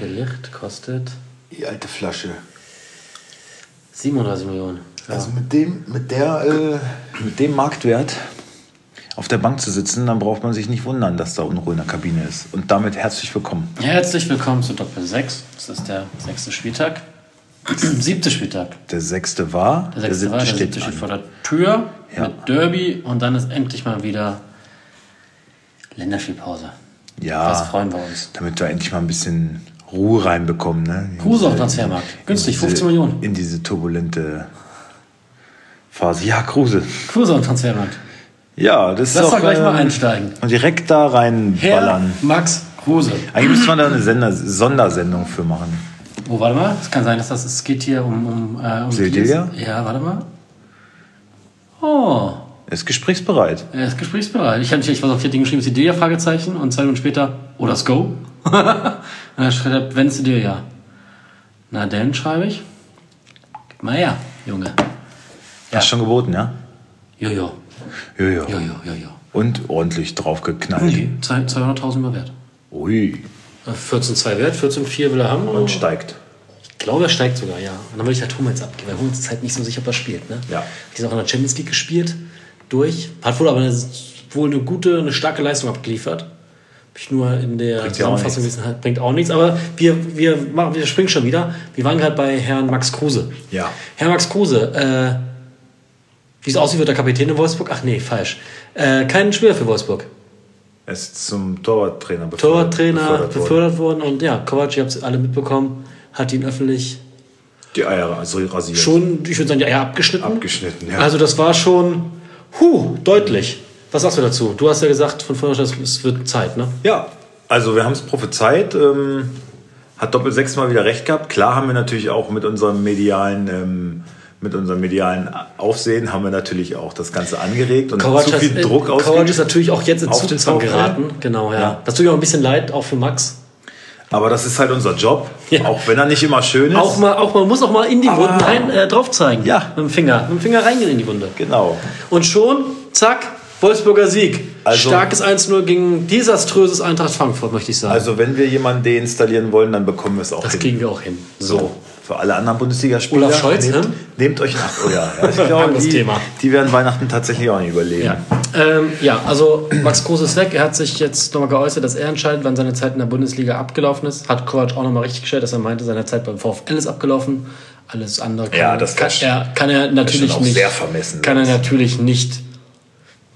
der Licht kostet Die alte Flasche. 37 Millionen. Ja. Also mit dem, mit der, äh, mit dem Marktwert auf der Bank zu sitzen, dann braucht man sich nicht wundern, dass da Unruhe in der Kabine ist. Und damit herzlich willkommen. Herzlich willkommen zu Doppel 6. Das ist der sechste Spieltag. Siebte Spieltag. Der sechste war, Der sechste war, der siebte steht an. vor der Tür Ja. mit Derby und dann ist endlich mal wieder Länderspielpause. Ja, Das freuen wir uns. damit wir endlich mal ein bisschen Ruhe reinbekommen. Ne? Kruse auf diese- Transfermarkt. Günstig, in 15 diese- Millionen. In diese turbulente Phase. Ja, Kruse. Kruse auf Transfermarkt. Ja, das ist Lass doch, doch gleich mal ähm, einsteigen. Und direkt da Herr reinballern. Max Kruse. Eigentlich müsste man da eine Sender Sondersendung für machen. Oh, warte mal. Es kann sein, dass das es geht hier um. um, äh, um. Ja, warte mal. Oh, Er ist gesprächsbereit. er ist gesprächsbereit. Ich habe ich was auf vier Dinge geschrieben, Sildilia, Fragezeichen. Und zwei Minuten später, oh, das Go. dann schreibt er, wenn Sildilia. Na, dann schreibe ich. Gib mal her, Junge. Hast schon geboten, ja? Jojo, Jojo. jojo, jojo. Und ordentlich draufgeknallt. Nee, zwei- 200.000 mal wert. Ui. Äh, 14,2 wert, 14,4 will er haben. Und steigt. Ich glaube, er steigt sogar, ja. Und dann will ich halt Hummels abgeben, weil Hummels ist halt nicht so sicher, ob er spielt. Ne? Ja. Hat jetzt auch in der Champions League gespielt, durch. Hat wohl aber eine, wohl eine gute, eine starke Leistung abgeliefert. Hab ich nur in der Bringt Zusammenfassung gelesen, bringt auch nichts. Aber wir, wir, machen, wir springen schon wieder. Wir waren gerade bei Herrn Max Kruse. Ja. Herr Max Kruse, äh, wie es aussieht, wird er Kapitän in Wolfsburg. Ach nee, falsch. Äh, kein Spieler für Wolfsburg. Er ist zum Torwarttrainer befördert- Torwarttrainer befördert worden. befördert worden. Und ja, Kovac, ihr habt es alle mitbekommen, hat ihn öffentlich Die Eier also rasiert. schon, ich würde sagen, die Eier abgeschnitten. Abgeschnitten, ja. Also das war schon, huh, deutlich. Was sagst du dazu? Du hast ja gesagt von vorher, schon, es wird Zeit, ne? Ja, also wir haben es prophezeit. Ähm, hat Doppel sechs mal wieder recht gehabt. Klar haben wir natürlich auch mit unserem medialen, ähm, mit unserem medialen Aufsehen haben wir natürlich auch das Ganze angeregt und zu viel Druck äh, Kovac ist ausgeübt. natürlich auch jetzt in Zugzwang geraten. Genau, ja. Ja. Das tut mir auch ein bisschen leid, auch für Max. Aber das ist halt unser Job, Ja. auch wenn er nicht immer schön ist. Auch mal, auch man muss auch mal in die Aber- Wunden rein, äh, drauf zeigen. Ja. Mit dem Finger. Mit dem Finger reingehen in die Wunde. Genau. Und schon, zack, Wolfsburger Sieg. Also- Starkes 1-0 gegen desaströses Eintracht Frankfurt, möchte ich sagen. Also wenn wir jemanden deinstallieren wollen, dann bekommen wir es auch das hin. kriegen wir auch hin. So, für alle anderen Bundesligaspieler. Olaf Scholz, nehmt, ne? nehmt euch nach. Oh ja, ja ich glaube, die, Thema. die werden Weihnachten tatsächlich auch nicht überleben. Ja. Ähm, ja, also Max Kruse ist weg. Er hat sich jetzt nochmal geäußert, dass er entscheidet, wann seine Zeit in der Bundesliga abgelaufen ist. Hat Kovac auch nochmal richtig gestellt, dass er meinte, seine Zeit beim VfL ist abgelaufen. Alles andere kann, Ja, das kann, ist- er, kann er natürlich nicht. sehr vermessen, Kann er natürlich nicht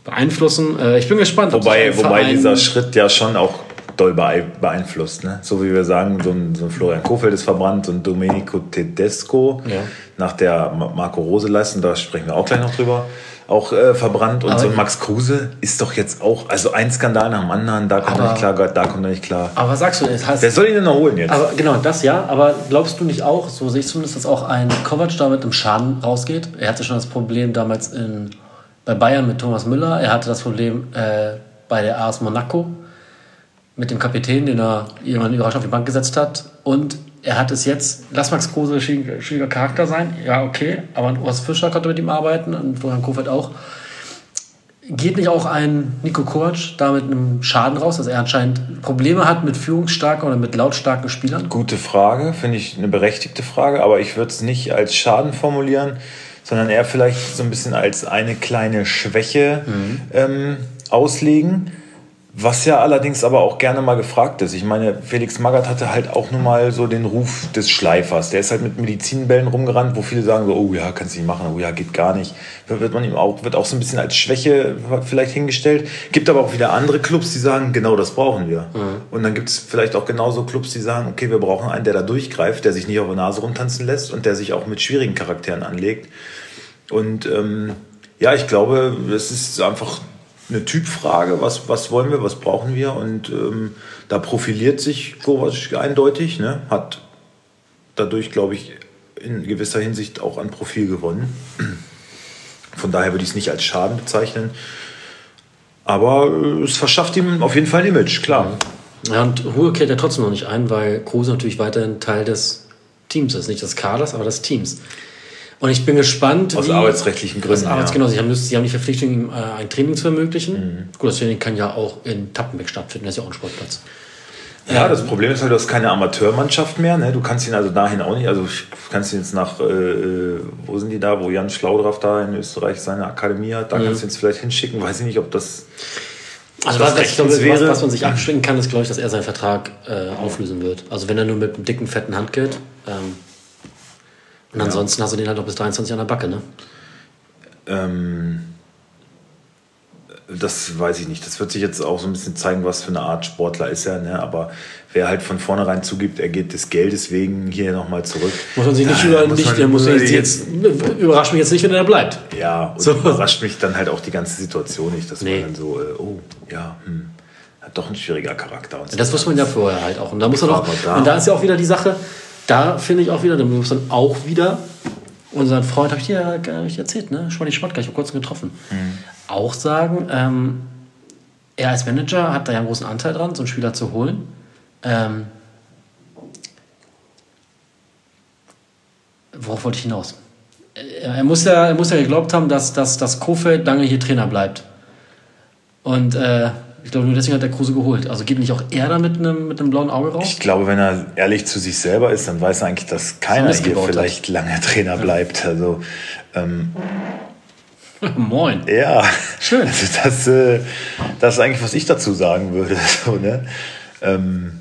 beeinflussen. Äh, ich bin gespannt. ob Wobei, wobei Verein- dieser Schritt ja schon auch doll bee- beeinflusst. Ne? So wie wir sagen, so ein, so ein Florian Kofeld ist verbrannt und Domenico Tedesco Ja. nach der Ma- Marco Rose Leistung, da sprechen wir auch gleich noch drüber, auch äh, verbrannt. Und Aber- so ein Max Kruse ist doch jetzt auch, also ein Skandal nach dem anderen, da kommt er nicht klar, da kommt er nicht klar. Aber was sagst du? Es heißt, Wer soll ihn denn noch holen jetzt? Aber genau, das ja. Aber glaubst du nicht auch, so sehe ich zumindest, dass auch ein Kovac damit im Schaden rausgeht? Er hatte schon das Problem damals in, bei Bayern mit Thomas Müller. Er hatte das Problem äh, bei der AS Monaco mit dem Kapitän, den er irgendwann überraschend auf die Bank gesetzt hat. Und er hat es jetzt, lass Max Kruse ein schwieriger, schwieriger Charakter sein, ja, okay, aber Urs Fischer konnte mit ihm arbeiten und Florian Kofeld auch. Geht nicht auch ein Nico Kovac da mit einem Schaden raus, dass er anscheinend Probleme hat mit führungsstarken oder mit lautstarken Spielern? Gute Frage, finde ich eine berechtigte Frage, aber ich würde es nicht als Schaden formulieren, sondern eher vielleicht so ein bisschen als eine kleine Schwäche ähm, auslegen. Was ja allerdings aber auch gerne mal gefragt ist. Ich meine, Felix Magath hatte halt auch nun mal so den Ruf des Schleifers. Der ist halt mit Medizinbällen rumgerannt, wo viele sagen so, oh ja, kannst du nicht machen, oh ja, geht gar nicht. Wird man ihm auch, wird auch so ein bisschen als Schwäche vielleicht hingestellt. Gibt aber auch wieder andere Clubs, die sagen, genau das brauchen wir. Und dann gibt es vielleicht auch genauso Clubs, die sagen, okay, wir brauchen einen, der da durchgreift, der sich nicht auf der Nase rumtanzen lässt und der sich auch mit schwierigen Charakteren anlegt. Und ähm, ja, ich glaube, es ist einfach eine Typfrage, was, was wollen wir, was brauchen wir. Und ähm, da profiliert sich Kovac eindeutig, ne? hat dadurch, glaube ich, in gewisser Hinsicht auch an Profil gewonnen. Von daher würde ich es nicht als Schaden bezeichnen. Aber äh, es verschafft ihm auf jeden Fall ein Image, klar. Ja, und Ruhe kehrt ja trotzdem noch nicht ein, weil Kruse natürlich weiterhin Teil des Teams ist. Nicht des Kaders, aber des Teams. Und ich bin gespannt. Aus wie- arbeitsrechtlichen Gründen, Aus Arbeits ja. genau, sie haben, sie haben die Verpflichtung, ihm äh, ein Training zu ermöglichen. Mhm. Gut, das Training kann ja auch in Tappenbeck stattfinden, das ist ja auch ein Sportplatz. Ja, das Problem ist halt, du hast keine Amateurmannschaft mehr. Ne? Du kannst ihn also dahin auch nicht. Also, ich kannst ihn jetzt nach, äh, äh, wo sind die da, wo Jan Schlaudraff da in Österreich seine Akademie hat. Da mhm. kannst du ihn jetzt vielleicht hinschicken. Weiß ich nicht, ob das. Also, was, was, glaube, was, was, man sich abschwingen kann, ist, glaube ich, dass er seinen Vertrag äh, auflösen wird. Also, wenn er nur mit einem dicken, fetten Handgeld. Ähm, und ansonsten ja. hast du den halt noch bis 23 an der Backe, ne? Ähm das weiß ich nicht. Das wird sich jetzt auch so ein bisschen zeigen, was für eine Art Sportler ist er. Ne? Aber wer halt von vornherein zugibt, er geht des Geldes wegen hier nochmal zurück. Muss man sich nicht über muss nicht, muss jetzt, jetzt, überrascht mich jetzt nicht, wenn er da bleibt. Ja, und so. überrascht mich dann halt auch die ganze Situation nicht, dass nee. man dann so, äh, oh, ja, hm, hat doch ein schwieriger Charakter. Und so das wusste man ja vorher halt auch. Und da muss man auch, da. und da ist ja auch wieder die Sache, da finde ich auch wieder, da muss man auch wieder unseren Freund, habe ich dir ja nicht erzählt, ne? Schwani Schmatka, ich habe kurz getroffen. Mhm auch sagen, ähm, er als Manager hat da ja einen großen Anteil dran, so einen Spieler zu holen. Ähm, worauf wollte ich hinaus? Er, er, muss ja, er muss ja geglaubt haben, dass, dass, dass Kofeld lange hier Trainer bleibt. Und äh, ich glaube, nur deswegen hat er Kruse geholt. Also geht nicht auch er da mit einem, mit einem blauen Auge raus? Ich glaube, wenn er ehrlich zu sich selber ist, dann weiß er eigentlich, dass keiner hier vielleicht hat. lange Trainer bleibt. Also ähm, Moin. Ja. Schön. Also das, äh, das ist eigentlich, was ich dazu sagen würde. So, ne? Ähm,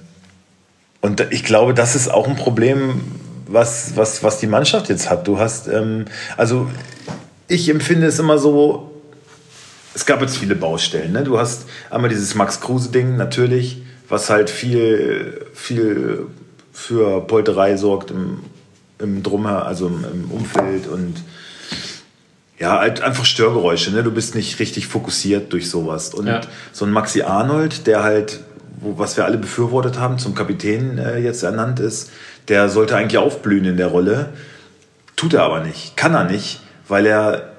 und ich glaube, das ist auch ein Problem, was, was, was die Mannschaft jetzt hat. Du hast, ähm, also ich empfinde es immer so, es gab jetzt viele Baustellen. Ne? Du hast einmal dieses Max-Kruse-Ding natürlich, was halt viel, viel für Polterei sorgt im, im Drumher, also im, im Umfeld und ja, halt einfach Störgeräusche, ne? Du bist nicht richtig fokussiert durch sowas. Und ja. so ein Maxi Arnold, der halt, wo, was wir alle befürwortet haben, zum Kapitän äh, jetzt ernannt ist, der sollte eigentlich aufblühen in der Rolle. Tut er aber nicht. Kann er nicht, weil er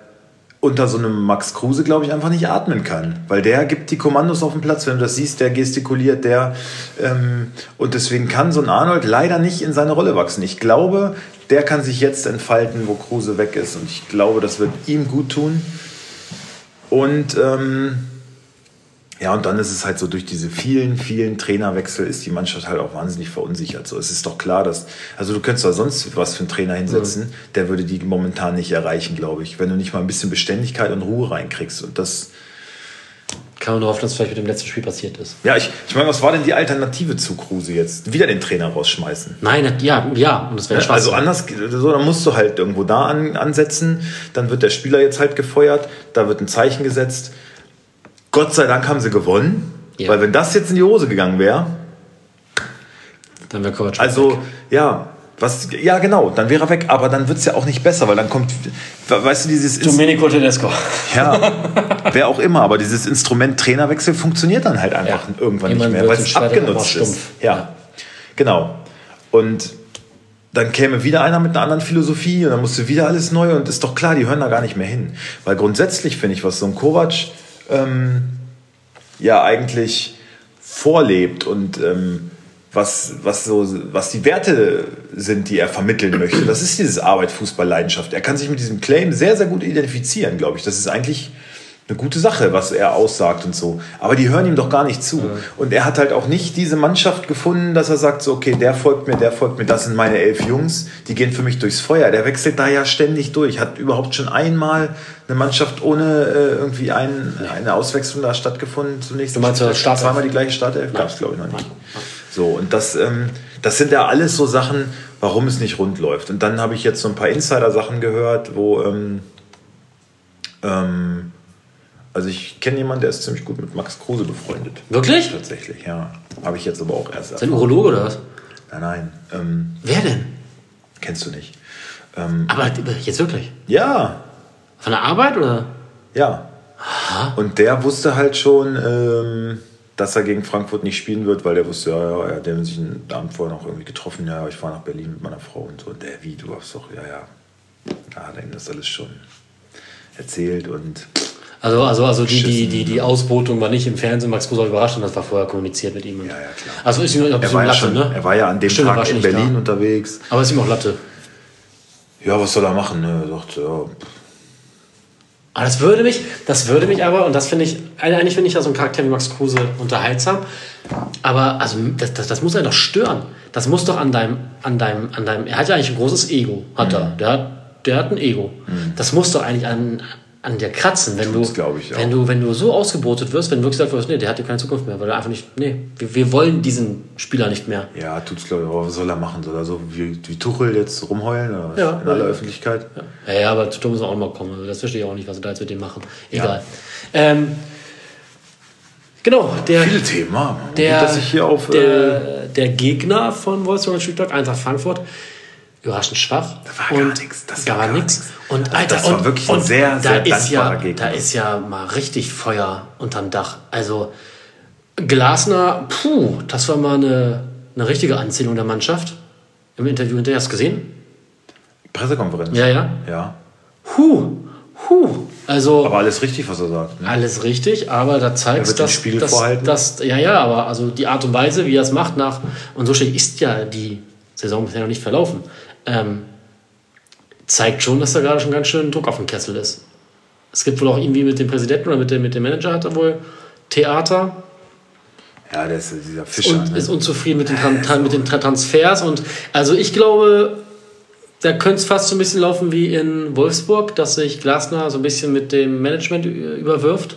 unter so einem Max Kruse, glaube ich, einfach nicht atmen kann. Weil der gibt die Kommandos auf dem Platz. Wenn du das siehst, der gestikuliert, der. Ähm, und deswegen kann so ein Arnold leider nicht in seine Rolle wachsen. Ich glaube, der kann sich jetzt entfalten, wo Kruse weg ist. Und ich glaube, das wird ihm gut tun. Und ähm, ja, und dann ist es halt so, durch diese vielen, vielen Trainerwechsel ist die Mannschaft halt auch wahnsinnig verunsichert. So, es ist doch klar, dass, also du könntest da sonst was für einen Trainer hinsetzen, mhm. der würde die momentan nicht erreichen, glaube ich, wenn du nicht mal ein bisschen Beständigkeit und Ruhe reinkriegst. Und das, kann man nur hoffen, dass es vielleicht mit dem letzten Spiel passiert ist. Ja, ich, ich meine, was war denn die Alternative zu Kruse jetzt? Wieder den Trainer rausschmeißen? Nein, ja, ja, und das wäre ja, Also anders, so, dann musst du halt irgendwo da an, ansetzen, dann wird der Spieler jetzt halt gefeuert, da wird ein Zeichen gesetzt. Gott sei Dank haben sie gewonnen, ja. weil wenn das jetzt in die Hose gegangen wäre, dann wäre Kovac Also, weg. ja, was, ja, genau, dann wäre er weg, aber dann wird es ja auch nicht besser, weil dann kommt, weißt du, dieses. Domenico Tedesco. Ja, wer auch immer, aber dieses Instrument Trainerwechsel funktioniert dann halt einfach ja. irgendwann Jemand nicht mehr, weil es abgenutzt ist. Ja. ja, genau. Und dann käme wieder einer mit einer anderen Philosophie und dann musst du wieder alles neu und ist doch klar, die hören da gar nicht mehr hin. Weil grundsätzlich finde ich, was so ein Kovac ähm, ja eigentlich vorlebt und ähm, was, was, so, was die Werte sind, die er vermitteln möchte. Das ist dieses Arbeit, Fußball, Leidenschaft. Er kann sich mit diesem Claim sehr, sehr gut identifizieren, glaube ich. Das ist eigentlich eine gute Sache, was er aussagt und so. Aber die hören ihm doch gar nicht zu. Ja. Und er hat halt auch nicht diese Mannschaft gefunden, dass er sagt, so, okay, der folgt mir, der folgt mir, das sind meine elf Jungs, die gehen für mich durchs Feuer. Der wechselt da ja ständig durch. Hat überhaupt schon einmal eine Mannschaft ohne äh, irgendwie ein, eine Auswechslung da stattgefunden zunächst. Du meinst, zweimal die gleiche Startelf? Gab es, glaube ich, noch nicht. So, und das, ähm, das sind ja alles so Sachen, warum es nicht rund läuft. Und dann habe ich jetzt so ein paar Insider-Sachen gehört, wo, ähm, ähm, also ich kenne jemanden, der ist ziemlich gut mit Max Kruse befreundet. Wirklich? Tatsächlich, ja. Habe ich jetzt aber auch erst. Ist ein Urologe oder was? Nein, nein. Ähm, Wer denn? Kennst du nicht. Ähm, aber jetzt wirklich? Ja. Von der Arbeit oder? Ja. Aha. Und der wusste halt schon, ähm, dass er gegen Frankfurt nicht spielen wird, weil der wusste, ja, ja, er hat sich einen Abend vorher noch irgendwie getroffen, ja, ich fahre nach Berlin mit meiner Frau und so. Und der, wie, du hast doch, ja, ja. Da hat er ihm das alles schon erzählt und. Also, also, also die, die, die, die Ausbotung war nicht im Fernsehen, Max Kruse überrascht und das war vorher kommuniziert mit ihm. Ja, ja, klar. Also ist ihm er war Latte, schon, ne? Er war ja an dem Stimmt, Tag in Berlin da. unterwegs. Aber ist ihm auch Latte. Ja, was soll er machen? Ne? Er sagt, ja, Aber das würde mich, das würde mich aber, und das finde ich, eigentlich finde ich ja so einen Charakter wie Max Kruse unterhaltsam. Aber also das, das, das muss einen doch stören. Das muss doch an deinem, an deinem, an deinem, er hat ja eigentlich ein großes Ego, hat er. Der hat, der hat ein Ego. Das muss doch eigentlich an, an dir kratzen, wenn du, Tut's, glaub ich, wenn du, wenn du so ausgebotet wirst, wenn du wirklich sagst, wirst, nee, der hat hier keine Zukunft mehr, weil er einfach nicht, nee, wir, wir wollen diesen Spieler nicht mehr. Ja, tut's glaube ich, aber was soll er machen? Soll er so wie, wie Tuchel jetzt rumheulen oder? Ja, in aller ja. Öffentlichkeit? Ja, ja, aber zu muss auch mal kommen. Also Das verstehe ich auch nicht, was sie da jetzt mit dem machen. Egal. Ähm, genau, der, Viele Themen, ah, der, Gut, dass ich hier auf. äh, der, der Gegner von Wolfsburg Stuttgart, Eintracht Frankfurt, überraschend schwach. war gar und nix, das gar war gar nix. Und Also Alter, das war und, wirklich ein und sehr, da sehr ist ja, dankbarer Gegner. Da ist ja mal richtig Feuer unterm Dach. Also Glasner, puh, das war mal eine, eine richtige Anzählung der Mannschaft. Im Interview hinterher hast du gesehen? Pressekonferenz. Ja, ja. Ja. Huh, huh. Also Aber alles richtig, was er sagt. Ne? alles richtig, aber da zeigt Er wird dass, vorhalten. dass, ja, ja, aber also die Art und Weise, wie er es macht nach, und so schlecht ist ja die Saison bisher noch nicht verlaufen, ähm, zeigt schon, dass da gerade schon ganz schön Druck auf dem Kessel ist. Es gibt wohl auch irgendwie mit dem Präsidenten oder mit dem, mit dem Manager hat er wohl Theater Ja, der ist dieser Fischer. und ne? ist unzufrieden mit den, Tran mit den Tra- Transfers. Und also ich glaube, da könnte es fast so ein bisschen laufen wie in Wolfsburg, dass sich Glasner so ein bisschen mit dem Management überwirft.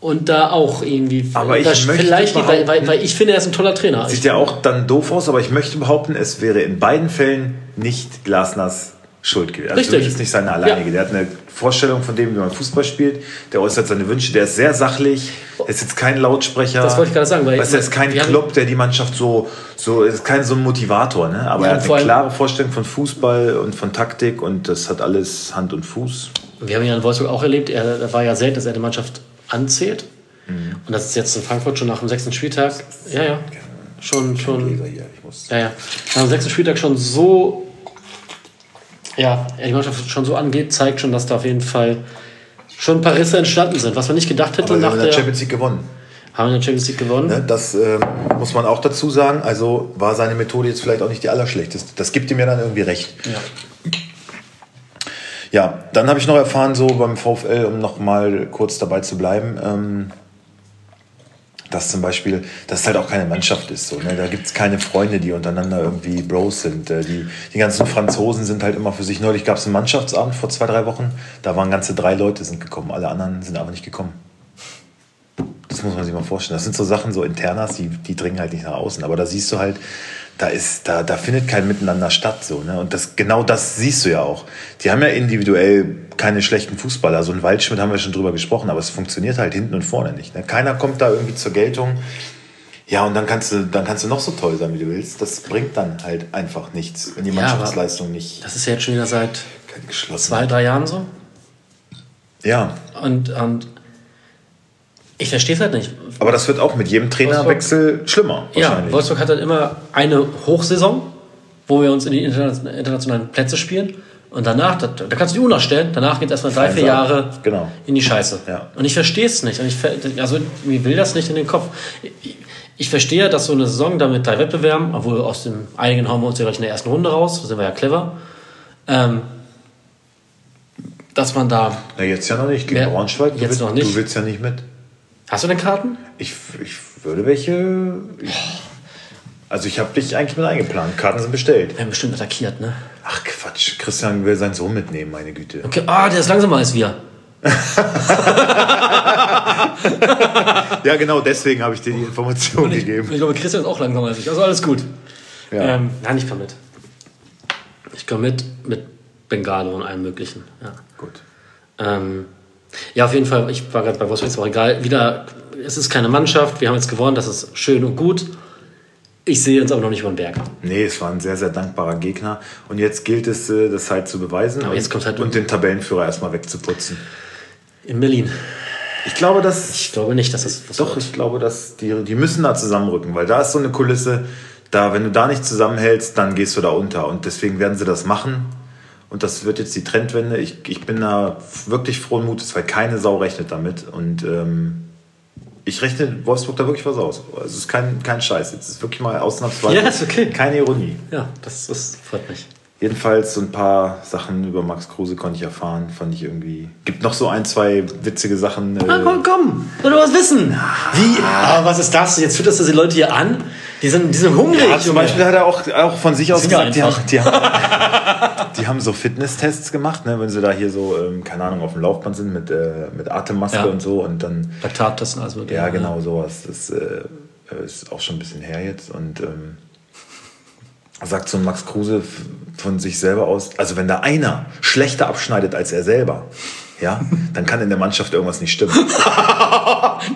Und da auch irgendwie. Aber ich möchte vielleicht, weil, weil, weil ich finde, er ist ein toller Trainer. Sieht ja auch dann doof aus, aber ich möchte behaupten, es wäre in beiden Fällen nicht Glasners Schuld gewesen. Also Richtig. ist nicht seine alleinige. Der hat eine Vorstellung von dem, wie man Fußball spielt. Der äußert seine Wünsche. Der ist sehr sachlich. Er ist jetzt kein Lautsprecher. Das wollte ich gerade sagen, weil- weißt, er ist kein Club, der die Mannschaft so, so ist kein so ein Motivator. Ne? Aber Ja, er hat eine klare Vorstellung von Fußball und von Taktik und das hat alles Hand und Fuß. Wir haben ja in Wolfsburg auch erlebt, er, er war ja selten, dass er die Mannschaft anzählt. Mhm. Und das ist jetzt in Frankfurt schon nach dem sechsten Spieltag. Ja, ja. Schon, schon. Ja, ja. Nach dem sechsten Spieltag schon so, ja, die Mannschaft schon so angeht, zeigt schon, dass da auf jeden Fall schon ein paar Risse entstanden sind. Was man nicht gedacht hätte Aber wir nach haben in der. Champions League gewonnen. haben wir in der Champions League gewonnen. Ne, das ähm, muss man auch dazu sagen. Also war seine Methode jetzt vielleicht auch nicht die allerschlechteste. Das gibt ihm ja dann irgendwie recht. Ja. Ja, dann habe ich noch erfahren, so beim VfL, um noch mal kurz dabei zu bleiben, ähm, dass zum Beispiel, dass es halt auch keine Mannschaft ist. So, ne? Da gibt es keine Freunde, die untereinander irgendwie Bros sind. Äh, die, die ganzen Franzosen sind halt immer für sich. Neulich gab es einen Mannschaftsabend vor zwei, drei Wochen. Da waren ganze drei Leute sind gekommen. Alle anderen sind aber nicht gekommen. Das muss man sich mal vorstellen. Das sind so Sachen, so Internas, die, die dringen halt nicht nach außen. Aber da siehst du halt, da, ist, da, da findet kein Miteinander statt. So, ne? Und das, genau das siehst du ja auch. Die haben ja individuell keine schlechten Fußballer. So ein Waldschmidt haben wir schon drüber gesprochen, aber es funktioniert halt hinten und vorne nicht. Ne? Keiner kommt da irgendwie zur Geltung. Ja, und dann kannst, du, dann kannst du noch so toll sein, wie du willst. Das bringt dann halt einfach nichts, wenn die Ja, Mannschaftsleistung nicht Das ist ja jetzt schon wieder seit zwei, drei Jahren so. Ja, Und, und ich verstehe es halt nicht. Aber das wird auch mit jedem Trainerwechsel schlimmer. Ja. Wolfsburg hat dann immer eine Hochsaison, wo wir uns in die interna- internationalen Plätze spielen. Und danach, da, da kannst du die Uhr nachstellen, danach geht es erstmal drei, vier. Jahre Genau. in die Scheiße. Ja. Und ich verstehe es nicht. Und ich, also mir will das nicht in den Kopf. Ich, ich verstehe, dass so eine Saison da mit drei Wettbewerben, obwohl aus dem einigen hauen wir uns ja gleich in der ersten Runde raus, da sind wir ja clever, ähm, dass man da. Na, jetzt ja noch nicht. Gegen Braunschweig. Du jetzt willst, noch nicht. Du willst ja nicht mit. Hast du denn Karten? Ich, ich würde welche. Ich, also ich habe dich eigentlich mit eingeplant. Karten sind bestellt. Wir werden bestimmt attackiert, ne? Ach Quatsch, Christian will seinen Sohn mitnehmen, meine Güte. Okay, ah, der ist langsamer als wir. Ja, genau, deswegen habe ich dir die Information ich, gegeben. ich glaube, Christian ist auch langsamer als ich. Also alles gut. Ja. Ähm, nein, ich komme mit. Ich komme mit mit Bengalo und allem Möglichen. Ja. Gut. Ähm, ja, auf jeden Fall, ich war gerade bei Wolfsburg, ist auch egal. Wieder, es ist keine Mannschaft, wir haben jetzt gewonnen, das ist schön und gut. Ich sehe uns aber noch nicht über den Berg. Nee, es war ein sehr, sehr dankbarer Gegner. Und jetzt gilt es, äh, das halt zu beweisen Aber jetzt kommt's halt- und den Tabellenführer erstmal wegzuputzen. In Berlin. Ich glaube, dass Ich glaube nicht, dass das Doch, wird. ich glaube, dass die, die müssen da zusammenrücken, weil da ist so eine Kulisse, da, wenn du da nicht zusammenhältst, dann gehst du da unter. Und deswegen werden sie das machen. Und das wird jetzt die Trendwende. Ich, ich bin da wirklich frohen Mutes, weil keine Sau rechnet damit. Und ähm, ich rechne Wolfsburg da wirklich was aus. Also es ist kein, kein Scheiß. Jetzt ist wirklich mal ausnahmsweise Ja, ist okay. keine Ironie. Ja, das, das freut mich. Jedenfalls so ein paar Sachen über Max Kruse konnte ich erfahren, fand ich irgendwie. Gibt noch so ein, zwei witzige Sachen. Äh, Na, komm, komm, will du was wissen? Wie? Aber was ist das? Jetzt füttert das die Leute hier an? Die sind, die sind hungrig. ja, zum. Beispiel hat er auch, auch von sich aus gesagt, die die, haben, die haben so Fitnesstests gemacht, ne, wenn sie da hier so, ähm, keine Ahnung, auf dem Laufband sind mit, äh, mit Atemmaske Ja. und so und dann Laktattesten, also mit Ja, genau sowas. Das äh, ist auch schon ein bisschen her jetzt. Und ähm, sagt so Max Kruse von sich selber aus, also wenn da einer schlechter abschneidet als er selber, ja, dann kann in der Mannschaft irgendwas nicht stimmen.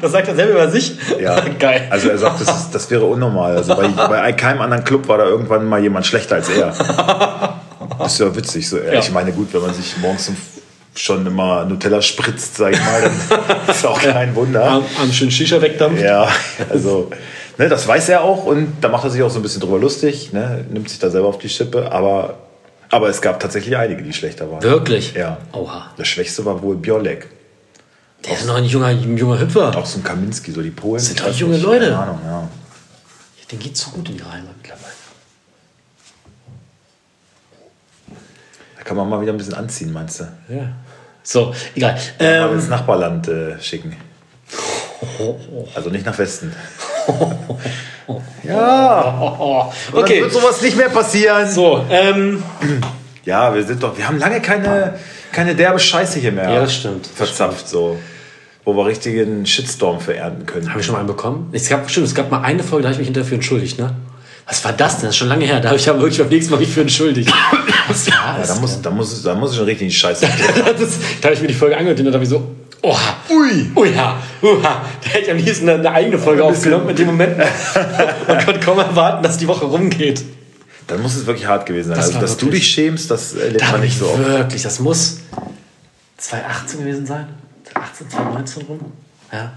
Das sagt er selber über sich? Ja. Geil. Also er sagt, das, ist, das wäre unnormal. Also bei, bei keinem anderen Club war da irgendwann mal jemand schlechter als er. Das ist ja witzig. So. Ja. Ich meine, gut, wenn man sich morgens schon immer Nutella spritzt, sag ich mal, dann ist auch kein Wunder. Am, am schönen Shisha wegdampft. Ja, also ne, das weiß er auch und da macht er sich auch so ein bisschen drüber lustig, ne, nimmt sich da selber auf die Schippe, aber, aber es gab tatsächlich einige, die schlechter waren. Wirklich? Ja. Oha. Der schwächste war wohl Biolek. Der ist noch ein junger, junger Hüpfer. Auch so ein Kaminski, so die Polen. sind ich doch junge nicht, Leute. Keine Ahnung, ja. Den geht so gut in die Heimat mittlerweile. Da kann man mal wieder ein bisschen anziehen, meinst du? Ja. So, egal. Mal Ähm, ins Nachbarland äh, schicken. Also nicht nach Westen. ja, oh, dann okay. wird sowas nicht mehr passieren. So, ähm, Ja, wir sind doch, wir haben lange keine, keine derbe Scheiße hier mehr. Ja, das stimmt. Verzapft so. Wo wir richtigen Shitstorm verernten können. habe ich schon mal einen bekommen? Es gab, stimmt, es gab mal eine Folge, da habe ich mich hinterher für entschuldigt, ne? Was war das denn? Das ist schon lange her. Da habe ich aber wirklich beim nächsten Mal mich für entschuldigt. Was war Ja, das? da, muss, da, muss, da muss ich schon richtig Scheiße. das, da habe ich mir die Folge angehört und dann habe ich so, oha, Ui. uiha, uha. Da hätte ich am liebsten eine, eine eigene Folge aufgenommen mit dem Moment. Man konnte kaum erwarten, dass die Woche rumgeht. Dann muss es wirklich hart gewesen sein. Das Also, dass du wirklich- dich schämst, das erlebt Da man nicht ich so oft. wirklich, das muss 2018 gewesen sein. 2018, 2019 rum. Ja.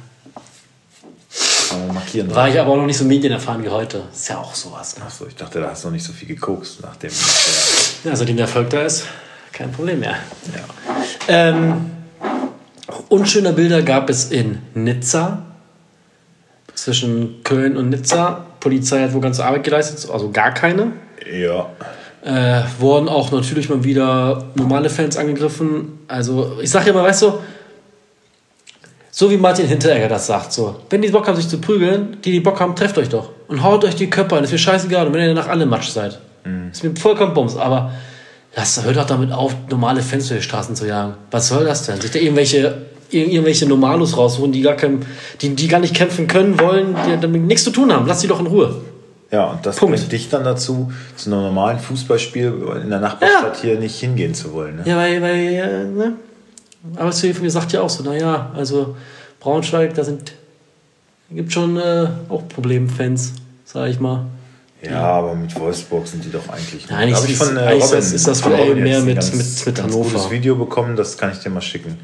Man markieren. War ich aber auch noch nicht so medienerfahren wie heute. Ist ja auch sowas. Ne? Achso, ich dachte, da hast du noch nicht so viel gekokst nach dem. Nach der, Ja, seitdem der Erfolg da ist, kein Problem mehr. ja. Ähm, unschöne Bilder gab es in Nizza. Zwischen Köln und Nizza. Polizei hat wohl ganze Arbeit geleistet, also gar keine. ja. Äh, wurden auch natürlich mal wieder normale Fans angegriffen. Also, ich sag ja mal, weißt du, so wie Martin Hinteregger das sagt, so, wenn die Bock haben, sich zu prügeln, die, die Bock haben, trefft euch doch. Und haut euch die Köpfe ein, ist mir scheißegal. Und wenn ihr danach alle Matsch seid, ist mir vollkommen bums. Aber lasst, hört doch damit auf, normale Fans durch die Straßen zu jagen. Was soll das denn? Sich da irgendwelche, ir- irgendwelche Normalos rausholen, die gar, kein, die, die gar nicht kämpfen können, wollen, die damit nichts zu tun haben. Lasst sie doch in Ruhe. Ja, und das Punkt. bringt dich dann dazu, zu einem normalen Fußballspiel in der Nachbarstadt hier nicht hingehen zu wollen. Ne? Ja, weil, weil äh, ne? Arbeitskollege von mir sagt ja auch so, naja, also Braunschweig, da sind gibt schon äh, auch Problemfans, sag ich mal. Ja, aber mit Wolfsburg sind die doch eigentlich. Nein, ich- ich von äh, ist Robin, das- ist das von Robin mehr mit- ganz, mit- mit Hannover. gutes Video bekommen, das kann ich dir mal schicken.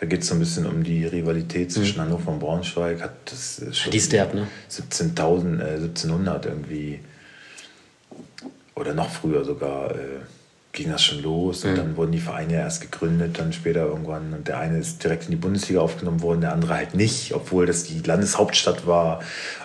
Da geht es so ein bisschen um die Rivalität Mhm. zwischen Hannover und Braunschweig. Hat das äh, schon Die ist derb, ne? 17.000, äh, 1700 irgendwie oder noch früher sogar äh, ging das schon los Mhm. und dann wurden die Vereine erst gegründet, dann später irgendwann und der eine ist direkt in die Bundesliga aufgenommen worden, der andere halt nicht, obwohl das die Landeshauptstadt war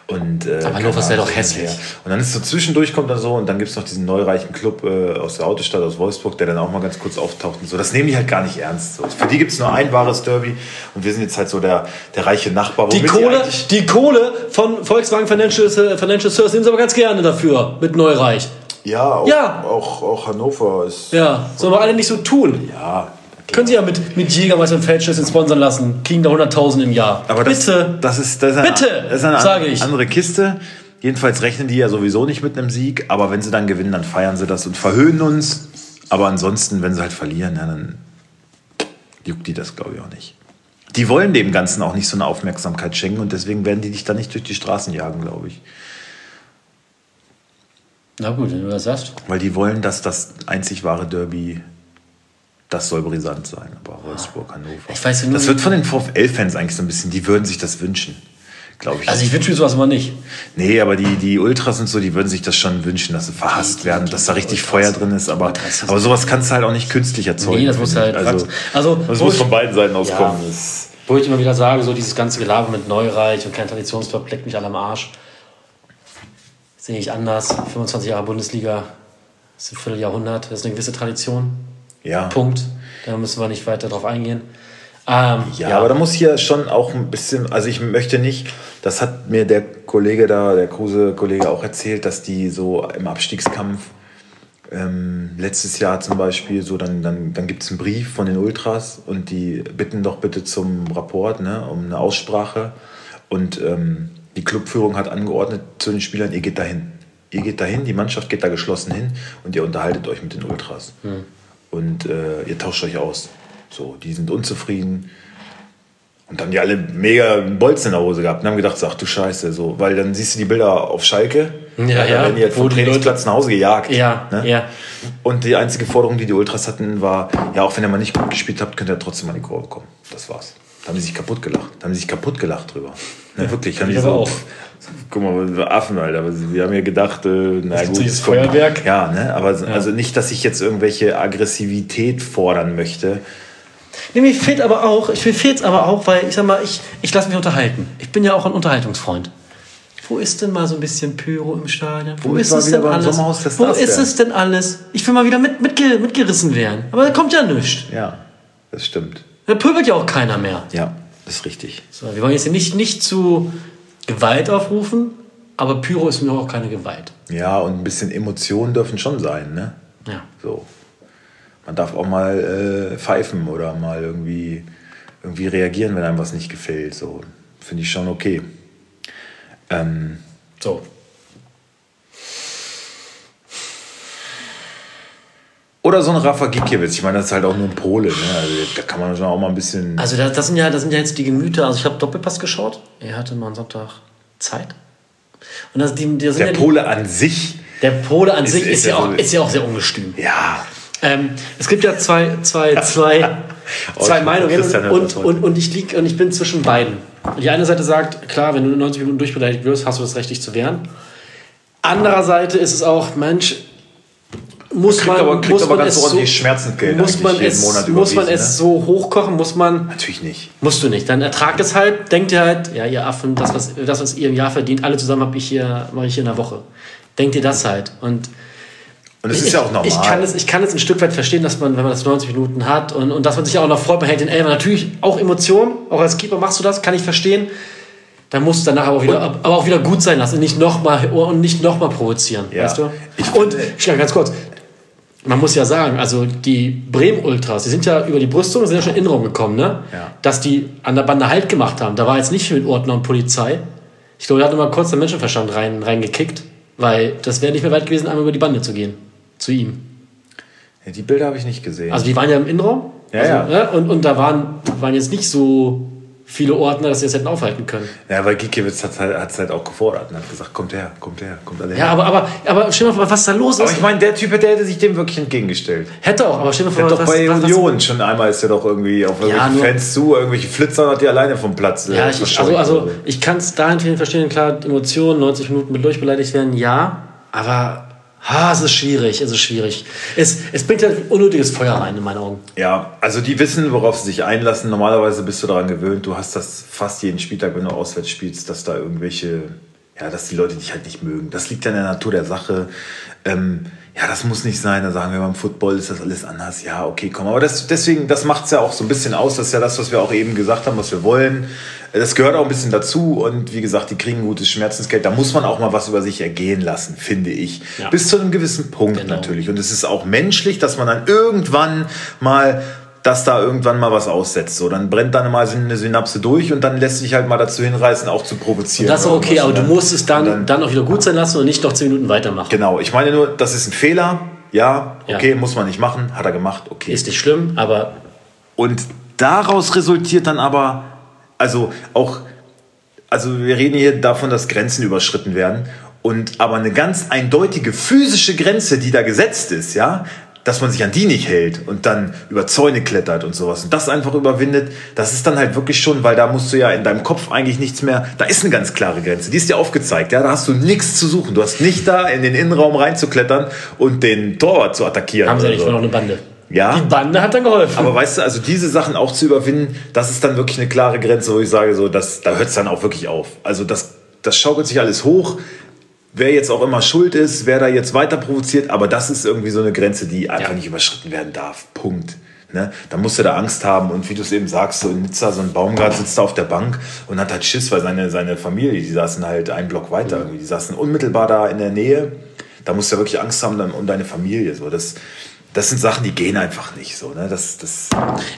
und äh, Aber Hannover ist ja doch hässlich. Und dann ist so zwischendurch kommt dann so und dann gibt es noch diesen neureichen Club äh, aus der Autostadt aus Wolfsburg, der dann auch mal ganz kurz auftaucht und so. Das nehmen die halt gar nicht ernst. So. Für die gibt es nur ein wahres Derby und wir sind jetzt halt so der, der reiche Nachbar. Die Kohle, eigentlich- die Kohle von Volkswagen Financial, Financial Service nehmen sie aber ganz gerne dafür mit Neureich. Ja, auch, Ja. Auch, auch Hannover ist. Ja, sollen wir alle nicht so tun. Ja. Können sie ja mit, mit Jägermeister und Feldschlüsseln sponsern lassen. Kriegen da 100.000 im Jahr. Aber das, Bitte. Das ist, das ist eine, Bitte, das ist eine sage ich. andere Kiste. Jedenfalls rechnen die ja sowieso nicht mit einem Sieg, aber wenn sie dann gewinnen, dann feiern sie das und verhöhnen uns. Aber ansonsten, wenn sie halt verlieren, ja, dann juckt die das, glaube ich, auch nicht. Die wollen dem Ganzen auch nicht so eine Aufmerksamkeit schenken und deswegen werden die dich dann nicht durch die Straßen jagen, glaube ich. Na gut, wenn du das sagst. Weil die wollen, dass das einzig wahre Derby, das soll brisant sein. Aber Wolfsburg, Hannover. Ich weiß ja nur- das wird von den VfL-Fans eigentlich so ein bisschen, die würden sich das wünschen. Glaube ich. Also ich wünsche mir sowas immer nicht. Nee, aber die, die Ultras und so, die würden sich das schon wünschen, dass sie verhasst Die- werden, die- dass da richtig Ultras. Feuer drin ist. Aber, aber sowas kannst du halt auch nicht künstlich erzeugen. Nee, das muss halt Also. Also, das muss ich- von beiden Seiten aus Ja. Wo ich immer wieder sage, so dieses ganze Gelaber mit Neureich und kein Traditionsclub leckt mich alle am Arsch. Sehe ich anders. 25 Jahre Bundesliga. Das ist ein Vierteljahrhundert, das ist eine gewisse Tradition. Ja. Punkt. Da müssen wir nicht weiter drauf eingehen. Ähm, Ja, aber da muss hier schon auch ein bisschen, also ich möchte nicht, das hat mir der Kollege da, der Kruse-Kollege auch erzählt, dass die so im Abstiegskampf ähm, letztes Jahr zum Beispiel, so dann, dann, dann gibt es einen Brief von den Ultras und die bitten doch bitte zum Rapport, ne, um eine Aussprache. Und ähm, die Clubführung hat angeordnet zu den Spielern, ihr geht dahin. Ihr geht dahin, die Mannschaft geht da geschlossen hin und ihr unterhaltet euch mit den Ultras. Und äh, ihr tauscht euch aus. So, die sind unzufrieden. Und dann haben die alle mega Bolzen in der Hose gehabt und haben gedacht, ach du Scheiße, so, weil dann siehst du die Bilder auf Schalke, Ja, da ja, werden die halt vom Trainingsplatz nach Hause gejagt. Ja, ne? ja. Und die einzige Forderung, die die Ultras hatten, war, ja, auch wenn ihr mal nicht gut gespielt habt, könnt ihr trotzdem mal in die Kurve kommen. Das war's. Da haben die sich kaputt gelacht. Da haben die sich kaputt gelacht drüber. Ne, wirklich. Die wir so, auch. Guck mal, wir Affen, Alter. Aber wir haben ja gedacht, äh, na gibt gut. komm. Feuerwerk. Ja, ne? Aber also nicht, dass ich jetzt irgendwelche Aggressivität fordern möchte. Nee, mir fehlt aber auch, ich mir fehlt's aber auch, weil ich sag mal, ich, ich lasse mich unterhalten. Ich bin ja auch ein Unterhaltungsfreund. Wo ist denn mal so ein bisschen Pyro im Stadion? Wo Womit ist es denn alles? Wo das ist es denn alles? Ich will mal wieder mit, mitge, mitgerissen werden. Aber da kommt ja nichts. Ja, das stimmt. Da pöbelt ja auch keiner mehr. Ja, das ist richtig. So, wir wollen jetzt nicht, nicht zu Gewalt aufrufen, aber Pyro ist mir auch keine Gewalt. Ja, und ein bisschen Emotionen dürfen schon sein, ne? Ja. So. Man darf auch mal äh, pfeifen oder mal irgendwie, irgendwie reagieren, wenn einem was nicht gefällt. So. Finde ich schon okay. Ähm, So. Oder so ein Rafa Gikiewicz. Ich meine, das ist halt auch nur ein Pole. Ne? Also, da kann man schon auch mal ein bisschen. Also das, das, sind ja, das sind ja jetzt die Gemüter. Also ich habe Doppelpass geschaut. Er hatte mal am Sonntag Zeit. Und das, die, die sind der ja die, Pole an sich. der Pole an Ist- sich ist ist, ja auch, ist ja auch sehr ungestüm. Ja. Ähm, es gibt ja zwei, zwei, zwei, zwei Meinungen und, das und, und ich lieg und ich bin zwischen beiden. Die eine Seite sagt, klar, wenn du 90 Minuten durchbeleidigt wirst, hast du das Recht, dich zu wehren. Anderer Seite ist es auch, Mensch, muss Kriegt man, aber- kriegt muss aber man ganz es ordentlich so, Schmerzensgeld muss man es, Monat muss man es ne? so hochkochen, muss man Natürlich nicht. Musst du nicht. Dann ertrag es halt, denkt ihr halt, ja, ihr Affen, das, was, das, was ihr im Jahr verdient, alle zusammen habe ich hier, mache ich hier in der Woche. Denkt ihr das halt. Und Und es ist ich, ja auch normal. Ich kann, es, ich kann es ein Stück weit verstehen, dass man, wenn man das 90 Minuten hat und, und dass man sich auch noch freut, man hält den Elfer. Natürlich auch Emotionen, auch als Keeper machst du das, kann ich verstehen. Dann musst du danach aber auch wieder, aber auch wieder gut sein lassen, nicht nochmal und nicht noch mal provozieren. Ja. Weißt du? Ich und ich ganz kurz, man muss ja sagen, also die Bremen-Ultras, die sind ja über die Brüstung, sind ja schon in den Raum gekommen, ne? Ja. Dass die an der Bande Halt gemacht haben. Da war jetzt nicht viel mit Ordner und Polizei. Ich glaube, da hat mal kurz der Menschenverstand rein, reingekickt, weil das wäre nicht mehr weit gewesen, einmal über die Bande zu gehen. Zu ihm. Ja, die Bilder habe ich nicht gesehen. Also die waren ja im Innenraum. Ja, also, ja. ne? Und, und da waren, waren jetzt nicht so viele Ordner, dass sie das hätten aufhalten können. ja, weil Gikiewicz hat es halt, halt auch gefordert und hat gesagt, kommt her, kommt her, kommt alle Ja, her. aber, aber, aber stell dir mal vor, was da los Aber ist. ich meine, der Typ, der hätte sich dem wirklich entgegengestellt. Hätte auch, aber stell dir mal vor, hat doch was, bei was, was, Union schon einmal ist er doch irgendwie auf irgendwelche nur- Fans zu, irgendwelche Flitzer hat die alleine vom Platz. äh, Ja, ich, ich, also, also ich kann es dahingehend verstehen, klar, Emotionen, 90 Minuten mit durchbeleidigt werden, ja, aber ha, es ist schwierig, es ist schwierig. Es, es bringt halt unnötiges Feuer rein, in meinen Augen. Ja, also die wissen, worauf sie sich einlassen. Normalerweise bist du daran gewöhnt. Du hast das fast jeden Spieltag, wenn du auswärts spielst, dass da irgendwelche, ja, dass die Leute dich halt nicht mögen. Das liegt ja in der Natur der Sache. Ähm, ja, das muss nicht sein. Da sagen wir, beim Football ist das alles anders. Ja, okay, komm. Aber das, deswegen, das macht es ja auch so ein bisschen aus. Das ist ja das, was wir auch eben gesagt haben, was wir wollen. Das gehört auch ein bisschen dazu. Und wie gesagt, die kriegen gutes Schmerzensgeld. Da muss man auch mal was über sich ergehen lassen, finde ich. Ja. Bis zu einem gewissen Punkt Genau. natürlich. Und es ist auch menschlich, dass man dann irgendwann mal, dass da irgendwann mal was aussetzt. So, dann brennt dann mal eine Synapse durch und dann lässt sich halt mal dazu hinreißen, auch zu provozieren. Das ist auch okay, aber du Und musst es dann, und dann, dann- auch wieder gut sein lassen und nicht noch 10 Minuten weitermachen. Genau, ich meine nur, das ist ein Fehler. Ja, Ja. okay, muss man nicht machen, hat er gemacht, okay. Ist nicht schlimm, aber Und daraus resultiert dann aber, also auch, also wir reden hier davon, dass Grenzen überschritten werden. Und aber eine ganz eindeutige physische Grenze, die da gesetzt ist, ja, dass man sich an die nicht hält und dann über Zäune klettert und sowas und das einfach überwindet, das ist dann halt wirklich schon, weil da musst du ja in deinem Kopf eigentlich nichts mehr, da ist eine ganz klare Grenze, die ist dir aufgezeigt, ja, da hast du nichts zu suchen, du hast nicht da in den Innenraum reinzuklettern und den Torwart zu attackieren. haben sie nicht so. noch eine Bande. Ja. Die Bande hat dann geholfen. Aber weißt du, also diese Sachen auch zu überwinden, das ist dann wirklich eine klare Grenze, wo ich sage, so, das, da hört es dann auch wirklich auf. Also das, das schaukelt sich alles hoch. Wer jetzt auch immer schuld ist, wer da jetzt weiter provoziert, aber das ist irgendwie so eine Grenze, die einfach ja. nicht überschritten werden darf. Punkt. Ne? Da musst du da Angst haben und wie du es eben sagst, so in Nizza, so ein Baumgart sitzt da auf der Bank und hat halt Schiss, weil seine, seine Familie, die saßen halt einen Block weiter, irgendwie. die saßen unmittelbar da in der Nähe. Da musst du ja wirklich Angst haben um deine Familie. So. Das, das sind Sachen, die gehen einfach nicht so. Ne? Das, das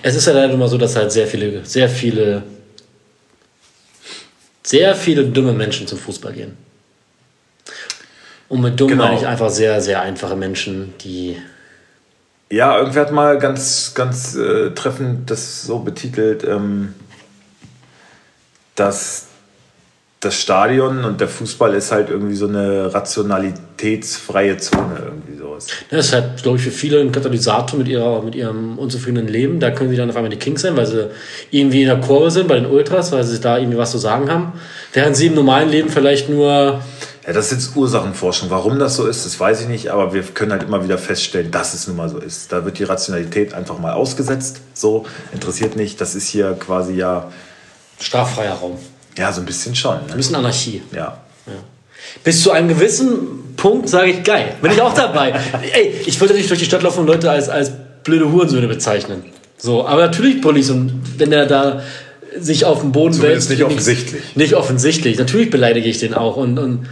es ist ja leider immer so, dass halt sehr viele, sehr viele, sehr viele dumme Menschen zum Fußball gehen. Und mit dumm genau. meine ich einfach sehr, sehr einfache Menschen, die. Ja, irgendwer hat mal ganz, ganz äh, treffend das so betitelt, ähm, dass das Stadion und der Fußball ist halt irgendwie so eine rationalitätsfreie Zone irgendwie sowas. Das ist halt, glaube ich, für viele ein Katalysator mit, ihrer, mit ihrem unzufriedenen Leben. Da können sie dann auf einmal die Kings sein, weil sie irgendwie in der Kurve sind bei den Ultras, weil sie da irgendwie was zu sagen haben. Während sie im normalen Leben vielleicht nur ja, das ist jetzt Ursachenforschung. Warum das so ist, das weiß ich nicht, aber wir können halt immer wieder feststellen, dass es nun mal so ist. Da wird die Rationalität einfach mal ausgesetzt. So, interessiert nicht. Das ist hier quasi ja. Straffreier Raum. Ja, so ein bisschen schon. Ne? Ein bisschen Anarchie. Ja. ja. Bis zu einem gewissen Punkt sage ich geil. Bin ich auch dabei. Ey, ich würde nicht durch die Stadt laufen und Leute als, als blöde Hurensöhne bezeichnen. So, aber natürlich Police und wenn der da sich auf den Boden wälzt. nicht offensichtlich. Nicht, nicht offensichtlich. Natürlich beleidige ich den auch und, und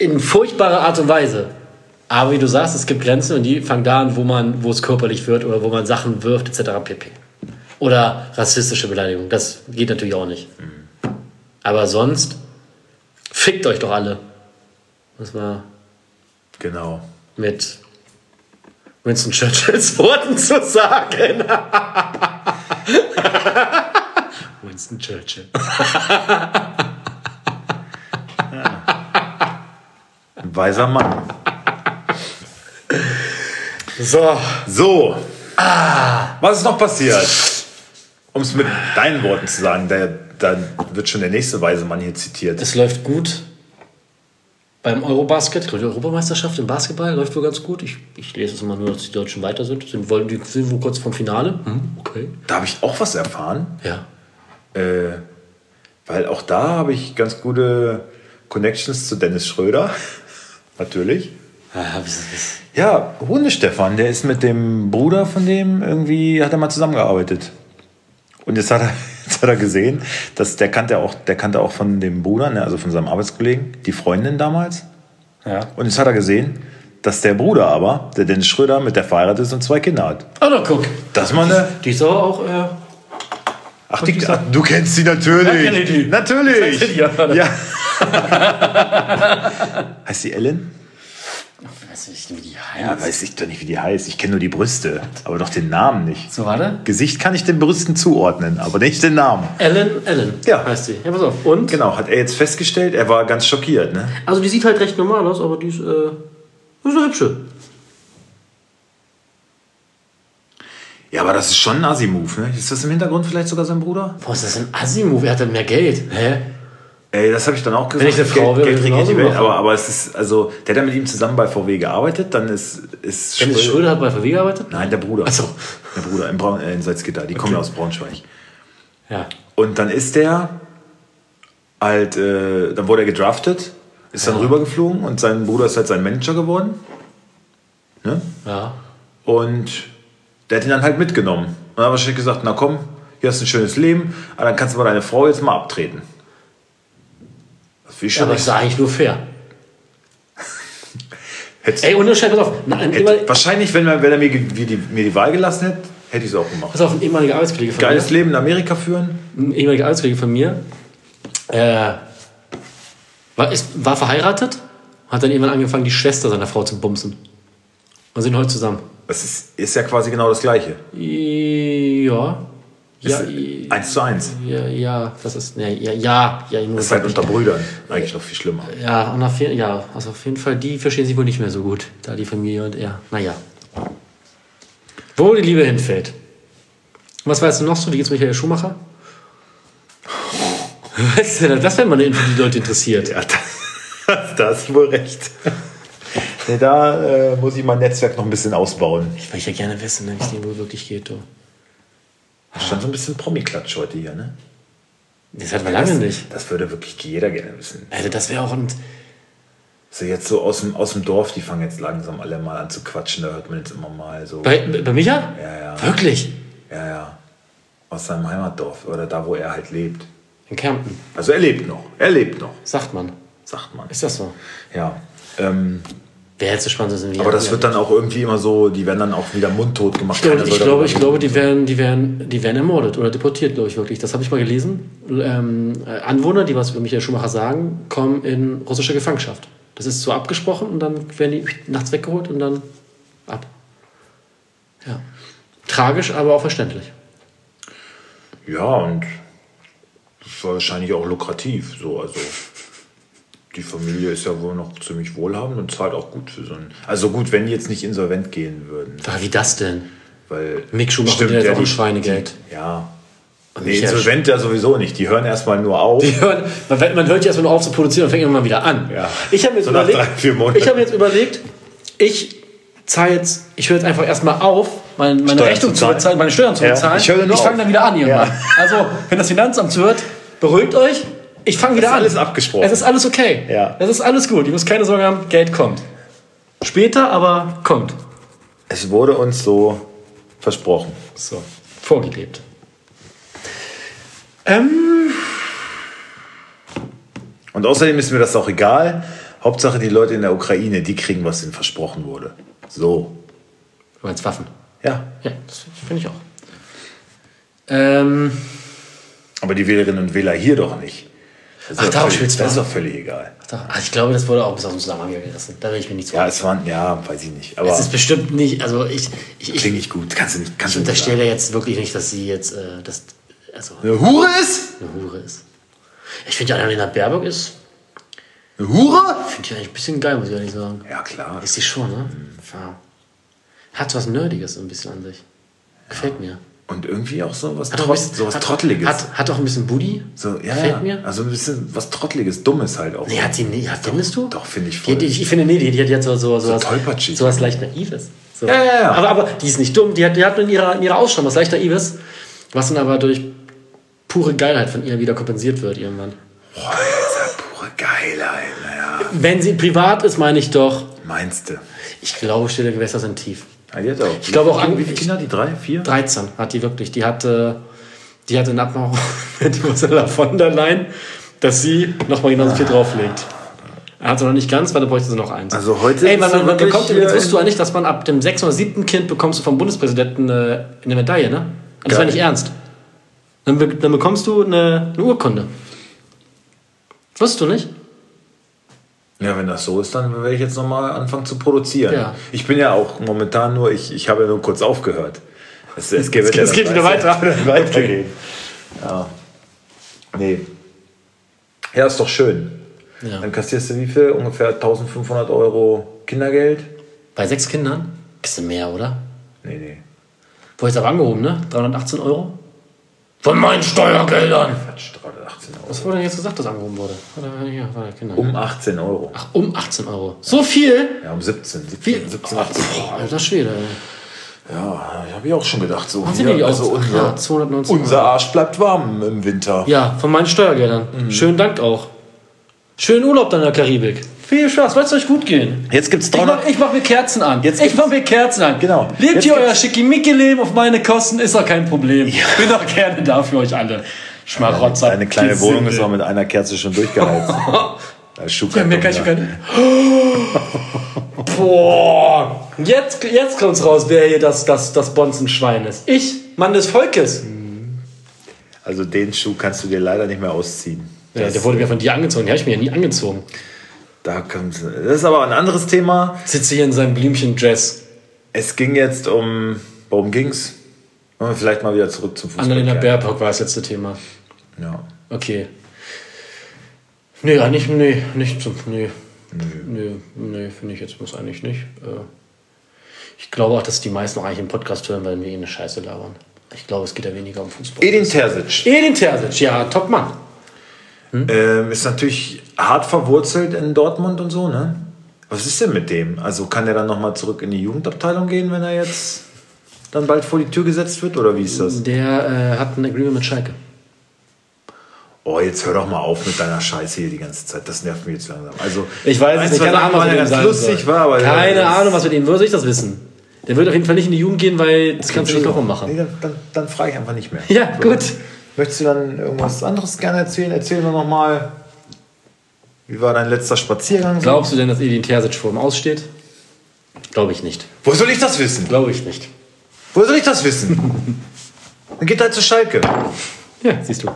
in furchtbarer Art und Weise. Aber wie du sagst, es gibt Grenzen und die fangen da an, wo man, wo es körperlich wird oder wo man Sachen wirft, etc. pp. Oder rassistische Beleidigung. Das geht natürlich auch nicht. Mhm. Aber sonst fickt euch doch alle. Was war. Genau. Mit Winston Churchills Worten zu sagen. Winston Churchill. Ein weiser Mann. So. So. Ah. Was ist noch passiert? Um es mit deinen Worten zu sagen, da, da wird schon der nächste weise Mann hier zitiert. Es läuft gut beim Eurobasket, die Europameisterschaft im Basketball läuft wohl ganz gut. Ich, ich lese es immer nur, dass die Deutschen weiter sind. Sind, wollen, die sind wohl kurz vom Finale. Hm, okay. Da habe ich auch was erfahren. Ja. Äh, weil auch da habe ich ganz gute Connections zu Dennis Schröder. Natürlich. Ja, ja, Hunde Stefan, der ist mit dem Bruder von dem irgendwie, hat er mal zusammengearbeitet. Und jetzt hat er, jetzt hat er gesehen, dass der kannte auch, der kannte auch von dem Bruder, ne, also von seinem Arbeitskollegen, die Freundin damals. Ja. Und jetzt hat er gesehen, dass der Bruder aber, der Dennis Schröder, mit der verheiratet ist und zwei Kinder hat. Oh, na guck. Das mal eine. Die ist aber auch. Äh, ach, die, ach, du kennst sie natürlich. Ja, die. Natürlich. Ja. ja. heißt sie Ellen? Weiß nicht, wie die heißt. Ja, weiß ich doch nicht, wie die heißt. Ich kenne nur die Brüste, aber doch den Namen nicht. So, warte. Gesicht kann ich den Brüsten zuordnen, aber nicht den Namen. Ellen, Ellen. Ja. Heißt sie. Ja, pass auf. Und? Genau, hat er jetzt festgestellt, er war ganz schockiert, ne? Also, die sieht halt recht normal aus, aber die ist, äh, ist eine hübsche. Ja, aber das ist schon ein Assi-Move, ne? Ist das im Hintergrund vielleicht sogar sein Bruder? Boah, ist das ein Assi-Move? Er hat dann mehr Geld. Hä? Ey, das habe ich dann auch gesagt. Wenn ich eine Frau wäre, Geld, Geld die Welt, aber, aber es ist, also, der hat ja mit ihm zusammen bei VW gearbeitet, dann ist, ist Dennis Schröder, Schröder hat bei VW gearbeitet? Nein, der Bruder. Achso. Der Bruder in, Braun, äh, in Salzgitter, die okay. kommen aus Braunschweig. Ja. Und dann ist der halt, äh, dann wurde er gedraftet, ist ja. dann rübergeflogen und sein Bruder ist halt sein Manager geworden. Ne? Ja. Und der hat ihn dann halt mitgenommen. Und dann hat wahrscheinlich gesagt, na komm, hier hast du ein schönes Leben, aber dann kannst du mal deine Frau jetzt mal abtreten. Das ja, aber das ist eigentlich nur fair. Ey, unterscheid, pass auf. Hätte, wahrscheinlich, wenn, er, wenn er mir, die, mir die Wahl gelassen hätte, hätte ich es auch gemacht. Pass auf, ein ehemaliger Arbeitskollege von Geiles mir. Leben in Amerika führen. Ein ehemaliger Arbeitskollege von mir äh, war, ist, war verheiratet, hat dann irgendwann angefangen, die Schwester seiner Frau zu bumsen. Und sind heute zusammen. Das ist, ist ja quasi genau das Gleiche. Ja. Ja, eins zu eins. Ja, ja, das ist, ja, ja, ja. ja das ist halt unter Brüdern eigentlich noch viel schlimmer. Ja, und auf, ja, also auf jeden Fall, die verstehen sich wohl nicht mehr so gut, da die Familie und er. Naja. Wo die Liebe hinfällt. Was weißt du noch so? Wie geht's Michael Schumacher? Weißt du, das wäre mal eine Info, die Leute interessiert. Ja, das, das ist wohl recht. Nee, da äh, muss ich mein Netzwerk noch ein bisschen ausbauen. Ich würde ja gerne wissen, ne, wie es dem wohl wirklich geht. Du. Das stand so ein bisschen Promi-Klatsch heute hier, ne? Das hatten wir lange das, nicht. Das würde wirklich jeder gerne wissen. Also das wäre auch ein... So jetzt so aus dem, aus dem Dorf, die fangen jetzt langsam alle mal an zu quatschen, da hört man jetzt immer mal so. Bei, bei Micha? Ja, ja. Wirklich? Ja, ja. Aus seinem Heimatdorf oder da, wo er halt lebt. In Kärnten, Also er lebt noch. Er lebt noch, sagt man. sagt man. Ist das so? Ja. Ähm, Wäre jetzt so spannend, das aber das wird dann auch irgendwie immer so, die werden dann auch wieder mundtot gemacht. Ich ich glaube, ich glaube die, werden, die, werden, die werden ermordet oder deportiert, glaube ich wirklich. Das habe ich mal gelesen. Ähm, äh, Anwohner, die was über Michael Schumacher sagen, kommen in russische Gefangenschaft. Das ist so abgesprochen und dann werden die nachts weggeholt und dann ab. Ja. Tragisch, aber auch verständlich. Ja, und das war wahrscheinlich auch lukrativ. So, also die Familie ist ja wohl noch ziemlich wohlhabend und zahlt auch gut für so einen. Also gut, wenn die jetzt nicht insolvent gehen würden. Wie das denn? Weil Mick Schumacher Stimmt, jetzt ja, auch ein die- Schweinegeld. Ja. Und Nee, insolvent ja sowieso nicht. Die hören erstmal nur auf. Die hören, man, man hört ja erstmal nur auf zu produzieren und fängt irgendwann wieder an. Ja. Ich habe mir jetzt So überlegt, drei, ich habe mir jetzt überlegt, ich zahle jetzt, ich höre jetzt einfach erstmal auf, meine, meine Rechnung zu zu zahlen. bezahlen, meine Steuern zu Ja, bezahlen. ich höre nur ich fange dann wieder an irgendwann. Ja. Also, wenn das Finanzamt zuhört, beruhigt euch. Ich fange wieder ist an. alles abgesprochen. Es ist alles okay. Ja. Es ist alles gut. Ihr müsst keine Sorge haben, Geld kommt. Später, aber kommt. Es wurde uns so versprochen. So, vorgelebt. Ähm, Und außerdem ist mir das auch egal. Hauptsache die Leute in der Ukraine, die kriegen, was ihnen versprochen wurde. So. du meinst Waffen? Ja. Ja, das finde ich auch. Ähm, Aber die Wählerinnen und Wähler hier doch nicht. Ach, völlig- spielst du Das ist doch völlig egal. Doch, also ich glaube, das wurde auch bis aus dem Zusammenhang gerissen. Da will ich mir nicht so. Ja, es waren, ja, weiß ich nicht. Aber es ist bestimmt nicht, also ich, ich, ich, klingt nicht gut. Kannst du nicht, kannst ich unterstelle jetzt wirklich nicht, dass sie jetzt äh, das, also. Eine Hure ist? eine Hure ist. Ich finde ja, Annalena Baerbock ist, Eine Hure? finde ich eigentlich ein bisschen geil, muss ich ehrlich sagen. Ja, klar. Ist sie schon, ne? Ja. Hat was Nerdiges ein bisschen an sich. Gefällt mir. Und irgendwie auch so was, Hat Trott, bisschen, so was hat, Trotteliges. Hat, hat auch ein bisschen Booty. so, ja, Gefällt ja. mir. Also ein bisschen was Trotteliges, Dummes halt auch. Nee, hat sie nicht. Ja, findest du? Doch, finde ich Die, voll. die, ich finde, nee, die, die hat jetzt so, so, so, was, tollpatschig. so was leicht Naives. So. Ja, ja, ja. Aber, aber die ist nicht dumm. Die hat, die hat in, ihrer, in ihrer Ausstrahlung was leicht Naives, was dann aber durch pure Geilheit von ihr wieder kompensiert wird irgendwann. Boah, ist ja pure Geilheit. Naja, Wenn sie privat ist, meine ich doch, meinst du? ich glaube, stille Gewässer sind tief. Ja, die hat auch. Ich glaube auch Wie- an- Wie viele Kinder? Die drei? Vier? 13 hat die wirklich. Die hatte, die hatte eine Abmachung mit Ursula von der Leyen, dass sie nochmal genauso viel drauflegt. Er hat sie noch nicht ganz, weil da bräuchte sie noch eins. Also heute Ey, man, man, bekommt übrigens, wusstest du eigentlich, dass man ab dem sechsten oder siebten Kind bekommst du vom Bundespräsidenten eine, eine Medaille, ne? Und das war nicht ernst. Dann, dann bekommst du eine, eine Urkunde. Wusstest du nicht? Ja, wenn das so ist, dann werde ich jetzt nochmal anfangen zu produzieren. Ja. Ich bin ja auch momentan nur, ich, ich habe ja nur kurz aufgehört. Es, es geht, Es geht- es geht wieder weiter. weitergehen. Ja. Nee. Ja, ist doch schön. Ja. Dann kassierst du wie viel? Ungefähr 1500 Euro Kindergeld? Bei sechs Kindern? Bisschen mehr, oder? Nee, nee. Wo ist aber angehoben, ne? 318 Euro? Von meinen Steuergeldern! Quatsch, 318 Euro. Was wurde denn jetzt gesagt, dass angehoben wurde? Ja, Kinder. Um 18 Euro. Ach, um 18 Euro. So viel? Ja, um 17. 17, Viel? 17 18 Boah, alter Schwede, ey. Ja, habe ich auch schon gedacht. So sind hier, die also? Ach unser, ja, 219 unser Arsch bleibt warm im Winter. Ja, von meinen Steuergeldern. Mhm. Schönen Dank auch. Schönen Urlaub dann in der Karibik. Viel Spaß, lasst euch gut gehen. Jetzt gibt's Ich 300 mach, ich mach mir Kerzen an. Jetzt ich mach mir Kerzen an. Genau. Lebt Jetzt hier euer Schickimicki-Leben auf meine Kosten, ist doch kein Problem. Bin doch gerne da für euch alle. Schmarotzer. Eine kleine Kids Wohnung ist auch mit einer Kerze schon durchgeheizt. Ja, mehr kann ich nicht. Boah. Jetzt, jetzt kommt's raus, wer hier das, das, das Bonzenschwein ist. Ich, Mann des Volkes. Also den Schuh kannst du dir leider nicht mehr ausziehen. Ja, Das, der wurde mir von dir angezogen. Den habe ich mir ja nie angezogen. da kommt, das ist aber ein anderes Thema. Sitze hier in seinem Blümchen-Dress. Es ging jetzt um. Worum ging's? Vielleicht mal wieder zurück zum Fußball. Annalena? Baerbock war das letzte Thema. Ja. Okay. Nee, eigentlich, nee, nicht zum, nee. Nee, nee, finde ich jetzt muss eigentlich nicht. Äh, Ich glaube auch, dass die meisten auch eigentlich im Podcast hören, weil wir eh eine Scheiße labern. Ich glaube, es geht ja weniger um Fußball. Edin Terzic Edin Terzic, ja, top Mann. ähm, ist natürlich hart verwurzelt in Dortmund und so, ne? Was ist denn mit dem? Also kann er dann nochmal zurück in die Jugendabteilung gehen, wenn er jetzt dann bald vor die Tür gesetzt wird? Oder wie ist das? Der äh, hat ein Agreement mit Schalke. Oh, jetzt hör doch mal auf mit deiner Scheiße hier die ganze Zeit. Das nervt mich jetzt langsam. Also, Ich weiß es nicht, keine Ahnung, was mit ganz lustig, war, aber Keine Ahnung, was mit ihm, wo soll ich das wissen? Der wird auf jeden Fall nicht in die Jugend gehen, weil das kannst du nicht nochmal Nee, machen. dann, dann, dann frage ich einfach nicht mehr. Ja, gut. Möchtest du dann irgendwas anderes gerne erzählen? Erzähl mir noch mal, wie war dein letzter Spaziergang? so? Glaubst du denn, dass Edin Terzic vor ihm aussteht? Glaube ich nicht. Wo soll ich das wissen? Glaube ich nicht. Wo soll ich das wissen? Dann geht halt zu Schalke. Ja, siehst du.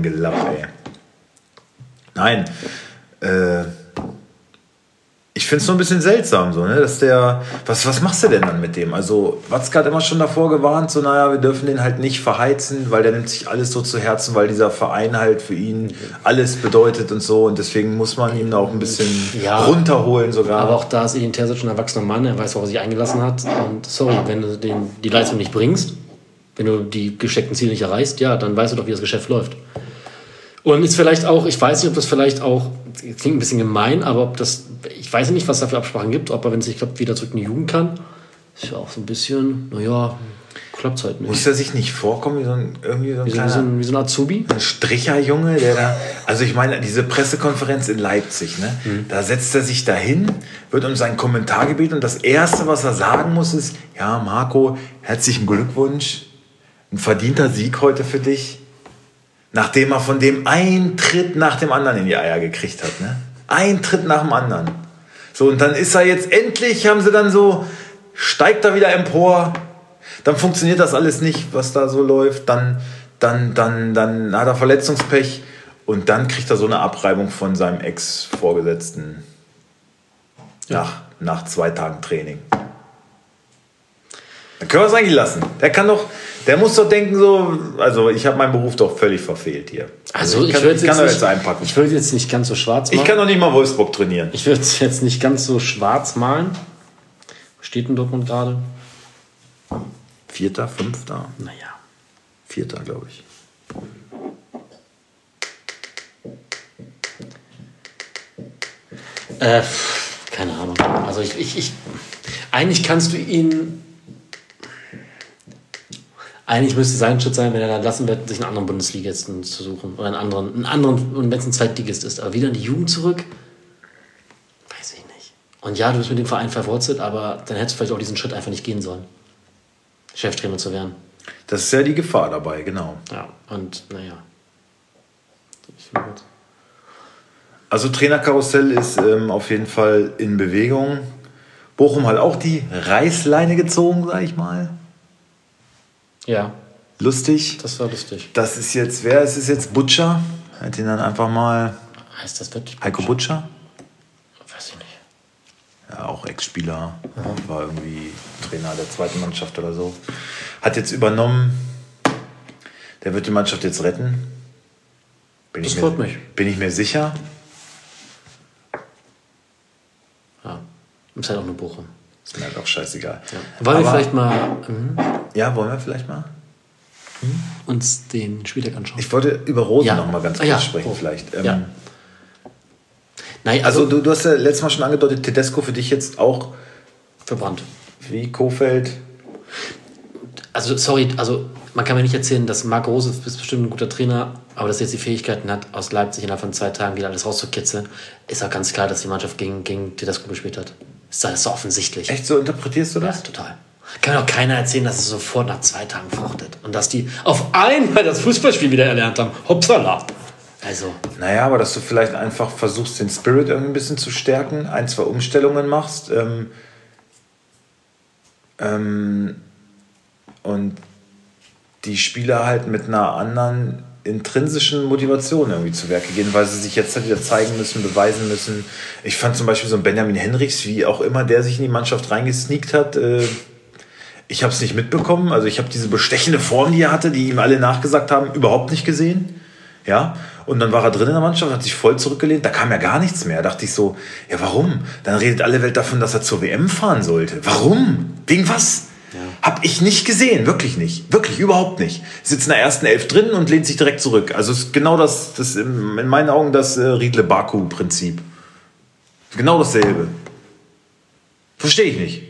Ein Gelapp, ey. Nein. Äh, ich finde es so ein bisschen seltsam, so, ne? Dass der. Was, was machst du denn dann mit dem? Also, Watzke hat immer schon davor gewarnt, so, naja, wir dürfen den halt nicht verheizen, weil der nimmt sich alles so zu Herzen, weil dieser Verein halt für ihn alles bedeutet und so. Und deswegen muss man ihn auch ein bisschen Ja. runterholen, sogar. Aber auch da ist Edin Terzic ein erwachsener Mann, er weiß, worauf er sich eingelassen hat. Und sorry, wenn du den, die Leistung nicht bringst, wenn du die gesteckten Ziele nicht erreichst, ja, dann weißt du doch, wie das Geschäft läuft. Und ist vielleicht auch, ich weiß nicht, ob das vielleicht auch, klingt ein bisschen gemein, aber ob das, ich weiß nicht, was da für Absprachen gibt, ob er, wenn es nicht klappt, wieder zurück in die Jugend kann. Ist ja auch so ein bisschen, naja, klappt halt nicht. muss er sich nicht vorkommen wie so ein, irgendwie so ein Wie kleiner... so ein, wie so ein Azubi. ein Stricherjunge, der da, also ich meine, diese Pressekonferenz in Leipzig, ne, da setzt er sich dahin, wird um seinen Kommentar gebeten und das Erste, was er sagen muss, ist, ja, Marco, herzlichen Glückwunsch, ein verdienter Sieg heute für dich, nachdem er von dem einen Tritt nach dem anderen in die Eier gekriegt hat, ne, ein Tritt nach dem anderen. So, und dann ist er jetzt endlich, haben sie dann so, steigt er wieder empor, dann funktioniert das alles nicht, was da so läuft, dann, dann, dann, dann hat er Verletzungspech und dann kriegt er so eine Abreibung von seinem Ex-Vorgesetzten nach, nach zwei Tagen Training. Dann können wir es eigentlich lassen. Der kann doch, der muss doch denken so, also ich habe meinen Beruf doch völlig verfehlt hier. Also ich, kann, würde ich jetzt, jetzt einpacken. Ich würde jetzt nicht ganz so schwarz Ich machen. kann doch nicht mal Wolfsburg trainieren. Ich würde es jetzt nicht ganz so schwarz malen. Wo steht denn Dortmund gerade? Vierter, fünfter, Naja. vierter, glaube ich. Äh, keine Ahnung. Also ich, ich, ich. Eigentlich kannst du ihn. Eigentlich müsste sein Schritt sein, wenn er dann lassen wird, sich einen anderen Bundesligisten zu suchen. Oder einen anderen, einen anderen, und wenn es ein Zweitligist ist. Aber wieder in die Jugend zurück? Weiß ich nicht. Und ja, du bist mit dem Verein verwurzelt, aber dann hättest du vielleicht auch diesen Schritt einfach nicht gehen sollen. Cheftrainer zu werden. Das ist ja die Gefahr dabei, genau. Ja, und naja. Also Trainerkarussell ist ähm, auf jeden Fall in Bewegung. Bochum hat auch die Reißleine gezogen, sag ich mal. Ja, Lustig. das war lustig. Das ist jetzt, wer ist es jetzt? Butcher? Hat ihn dann einfach mal Heißt das wirklich? Heiko Butcher? Weiß ich nicht. Ja, auch Ex-Spieler. War irgendwie Trainer der zweiten Mannschaft oder so. Hat jetzt übernommen. Der wird die Mannschaft jetzt retten. Bin Das ich freut mir, mich. Bin ich mir sicher. Ja. Ist halt auch nur Bochum. Ist mir halt auch scheißegal. Wollen wir Aber- vielleicht mal mhm, Ja, wollen wir vielleicht mal? uns den Spieltag anschauen? Ich wollte über Rosen Ja. noch mal ganz Ah, kurz ja. sprechen, Oh. vielleicht. Ähm, Ja. Nein, Also, also, du, du hast ja letztes Mal schon angedeutet, Tedesco für dich jetzt auch verbrannt. wie Kofeld. Also, sorry, also man kann mir nicht erzählen, dass Marc Rose ist bestimmt ein guter Trainer, aber dass er jetzt die Fähigkeiten hat, aus Leipzig innerhalb von zwei Tagen wieder alles rauszukitzeln, ist auch ganz klar, dass die Mannschaft gegen, gegen Tedesco gespielt hat. Ist das so offensichtlich. Echt so interpretierst du Ja, das? total. Kann mir doch keiner erzählen, dass es sofort nach zwei Tagen fruchtet. Und dass die auf einmal das Fußballspiel wieder erlernt haben. Hopsala. Also, Naja, aber dass du vielleicht einfach versuchst, den Spirit irgendwie ein bisschen zu stärken, ein, zwei Umstellungen machst ähm, ähm, und die Spieler halt mit einer anderen intrinsischen Motivation irgendwie zu Werke gehen, weil sie sich jetzt halt wieder zeigen müssen, beweisen müssen. Ich fand zum Beispiel so einen Benjamin Henrichs, wie auch immer der sich in die Mannschaft reingesneakt hat, äh, ich habe es nicht mitbekommen. Also ich habe diese bestechende Form, die er hatte, die ihm alle nachgesagt haben, überhaupt nicht gesehen. Ja, und dann war er drin in der Mannschaft, hat sich voll zurückgelehnt, da kam ja gar nichts mehr. Da dachte ich so, ja warum? Dann redet alle Welt davon, dass er zur WM fahren sollte. Warum? Wegen was? Hab ich nicht gesehen, wirklich nicht. Wirklich, überhaupt nicht. Sitzt in der ersten Elf drin und lehnt sich direkt zurück. Also ist genau das, das in in meinen Augen das äh, Riedle-Baku-Prinzip. Genau dasselbe. Verstehe ich nicht.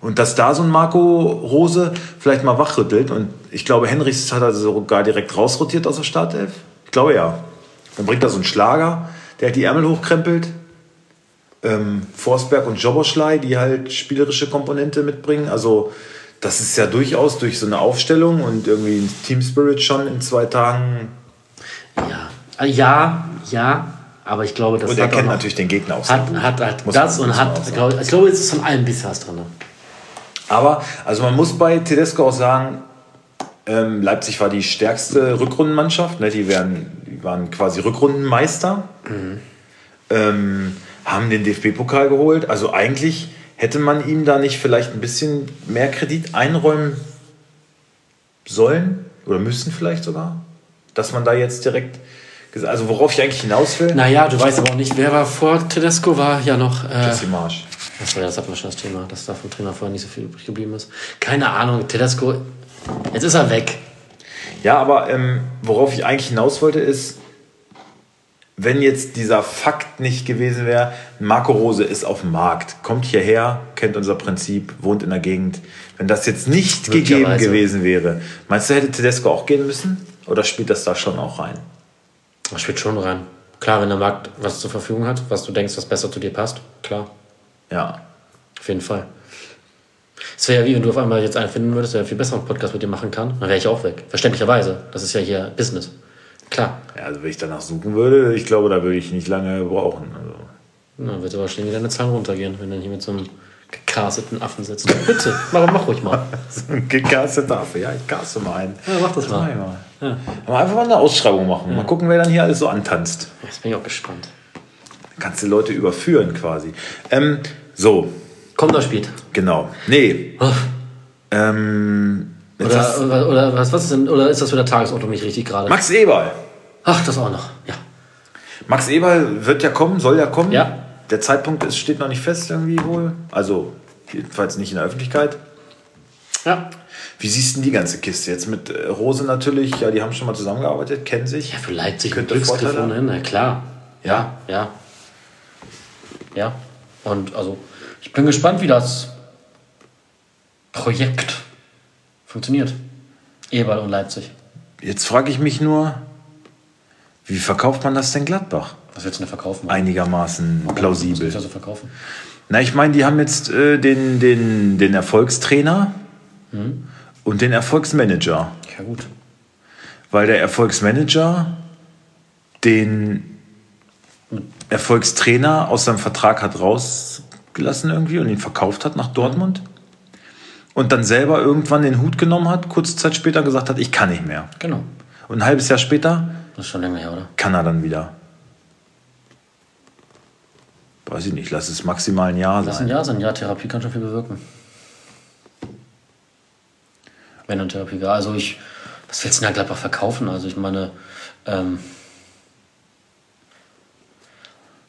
Und dass da so ein Marco Rose vielleicht mal wachrüttelt und ich glaube, Henrichs hat er sogar direkt rausrotiert aus der Startelf. Ich glaube ja. Dann bringt er so einen Schlager, der halt die Ärmel hochkrempelt. Ähm, Forsberg und Joboschlei, die halt spielerische Komponente mitbringen. Also das ist ja durchaus durch so eine Aufstellung und irgendwie ein Team Spirit schon in zwei Tagen. Ja, Äh, ja, ja. Aber ich glaube, das Und er kennt noch- natürlich den Gegner auch hat, hat, hat Muss das man- und hat, glaub, ich glaube, es ist von allem bisschen was drin. Aber, also man muss bei Tedesco auch sagen, ähm, Leipzig war die stärkste Rückrundenmannschaft. Ne? Die, wären, die waren quasi Rückrundenmeister. Ähm, haben den DFB-Pokal geholt. Also eigentlich hätte man ihm da nicht vielleicht ein bisschen mehr Kredit einräumen sollen oder müssen vielleicht sogar, dass man da jetzt direkt, also worauf ich eigentlich hinaus will, Naja, du weißt aber auch nicht, wer war vor Tedesco, war ja noch. Äh, Jesse Marsch. Achso, ja, das hatten wir schon das Thema, dass da vom Trainer vorher nicht so viel übrig geblieben ist. Keine Ahnung, Tedesco, jetzt ist er weg. Ja, aber ähm, worauf ich eigentlich hinaus wollte, ist, wenn jetzt dieser Fakt nicht gewesen wäre, Marco Rose ist auf dem Markt, kommt hierher, kennt unser Prinzip, wohnt in der Gegend. Wenn das jetzt nicht gegeben gewesen wäre, meinst du, hätte Tedesco auch gehen müssen? Oder spielt das da schon auch rein? Das spielt schon rein. Klar, wenn der Markt was zur Verfügung hat, was du denkst, was besser zu dir passt, klar, Ja. auf jeden Fall. Es wäre ja wie, wenn du auf einmal jetzt einen finden würdest, der einen viel besseren Podcast mit dir machen kann, dann wäre ich auch weg. Verständlicherweise. Das ist ja hier Business. Klar. ja. Also wenn ich danach suchen würde, ich glaube, da würde ich nicht lange brauchen. Also. Dann wird aber schnell wieder deine Zahlen runtergehen, wenn dann hier mit so einem gecasteten Affen sitzt. Bitte, mach, mach ruhig mal. So ein gecasteter Affe, ja, ich caste mal einen. Ja, mach das mal. mach ich mal. Aber einfach mal eine Ausschreibung machen. Mal gucken, wer dann hier alles so antanzt. Jetzt bin ich auch gespannt. Kannst du Leute überführen quasi. Ähm, so, Komm, das spielt. genau. Nee. Ähm, jetzt Oder, oder, oder was, was ist denn, oder ist das wieder Tagesordnung nicht richtig gerade? Max Eberl. Ach, das auch noch. Ja. Max Eberl wird ja kommen, soll ja kommen. Ja. Der Zeitpunkt ist, steht noch nicht fest irgendwie wohl. Also jedenfalls nicht in der Öffentlichkeit. Ja. Wie siehst du denn die ganze Kiste jetzt mit äh, Rose natürlich? Ja, die haben schon mal zusammengearbeitet, kennen sich. Ja, für Leipzig Könnte Glücksgriff Vorteile ohne Ende, klar. Ja. Ja. Ja. Und also, ich bin gespannt, wie das Projekt funktioniert. Eberl und Leipzig. Jetzt frage ich mich nur, wie verkauft man das denn Gladbach? Was willst du denn verkaufen? Einigermaßen Was plausibel. willst du verkaufen? Na, ich meine, die haben jetzt äh, den, den, den Erfolgstrainer und den Erfolgsmanager. Ja, gut. Weil der Erfolgsmanager den Erfolgstrainer aus seinem Vertrag hat rausgelassen irgendwie und ihn verkauft hat nach Dortmund. Und dann selber irgendwann den Hut genommen hat, kurze Zeit später gesagt hat, ich kann nicht mehr. Genau. Und ein halbes Jahr später Das ist schon länger her, oder? kann er dann wieder. Weiß ich nicht, lass es maximal ein Jahr Das ist ein sein. Jahr, so ein Jahr Therapie kann schon viel bewirken. Wenn dann Therapie war. Also ich, was willst du denn da Gladbach verkaufen? Also ich meine, ähm,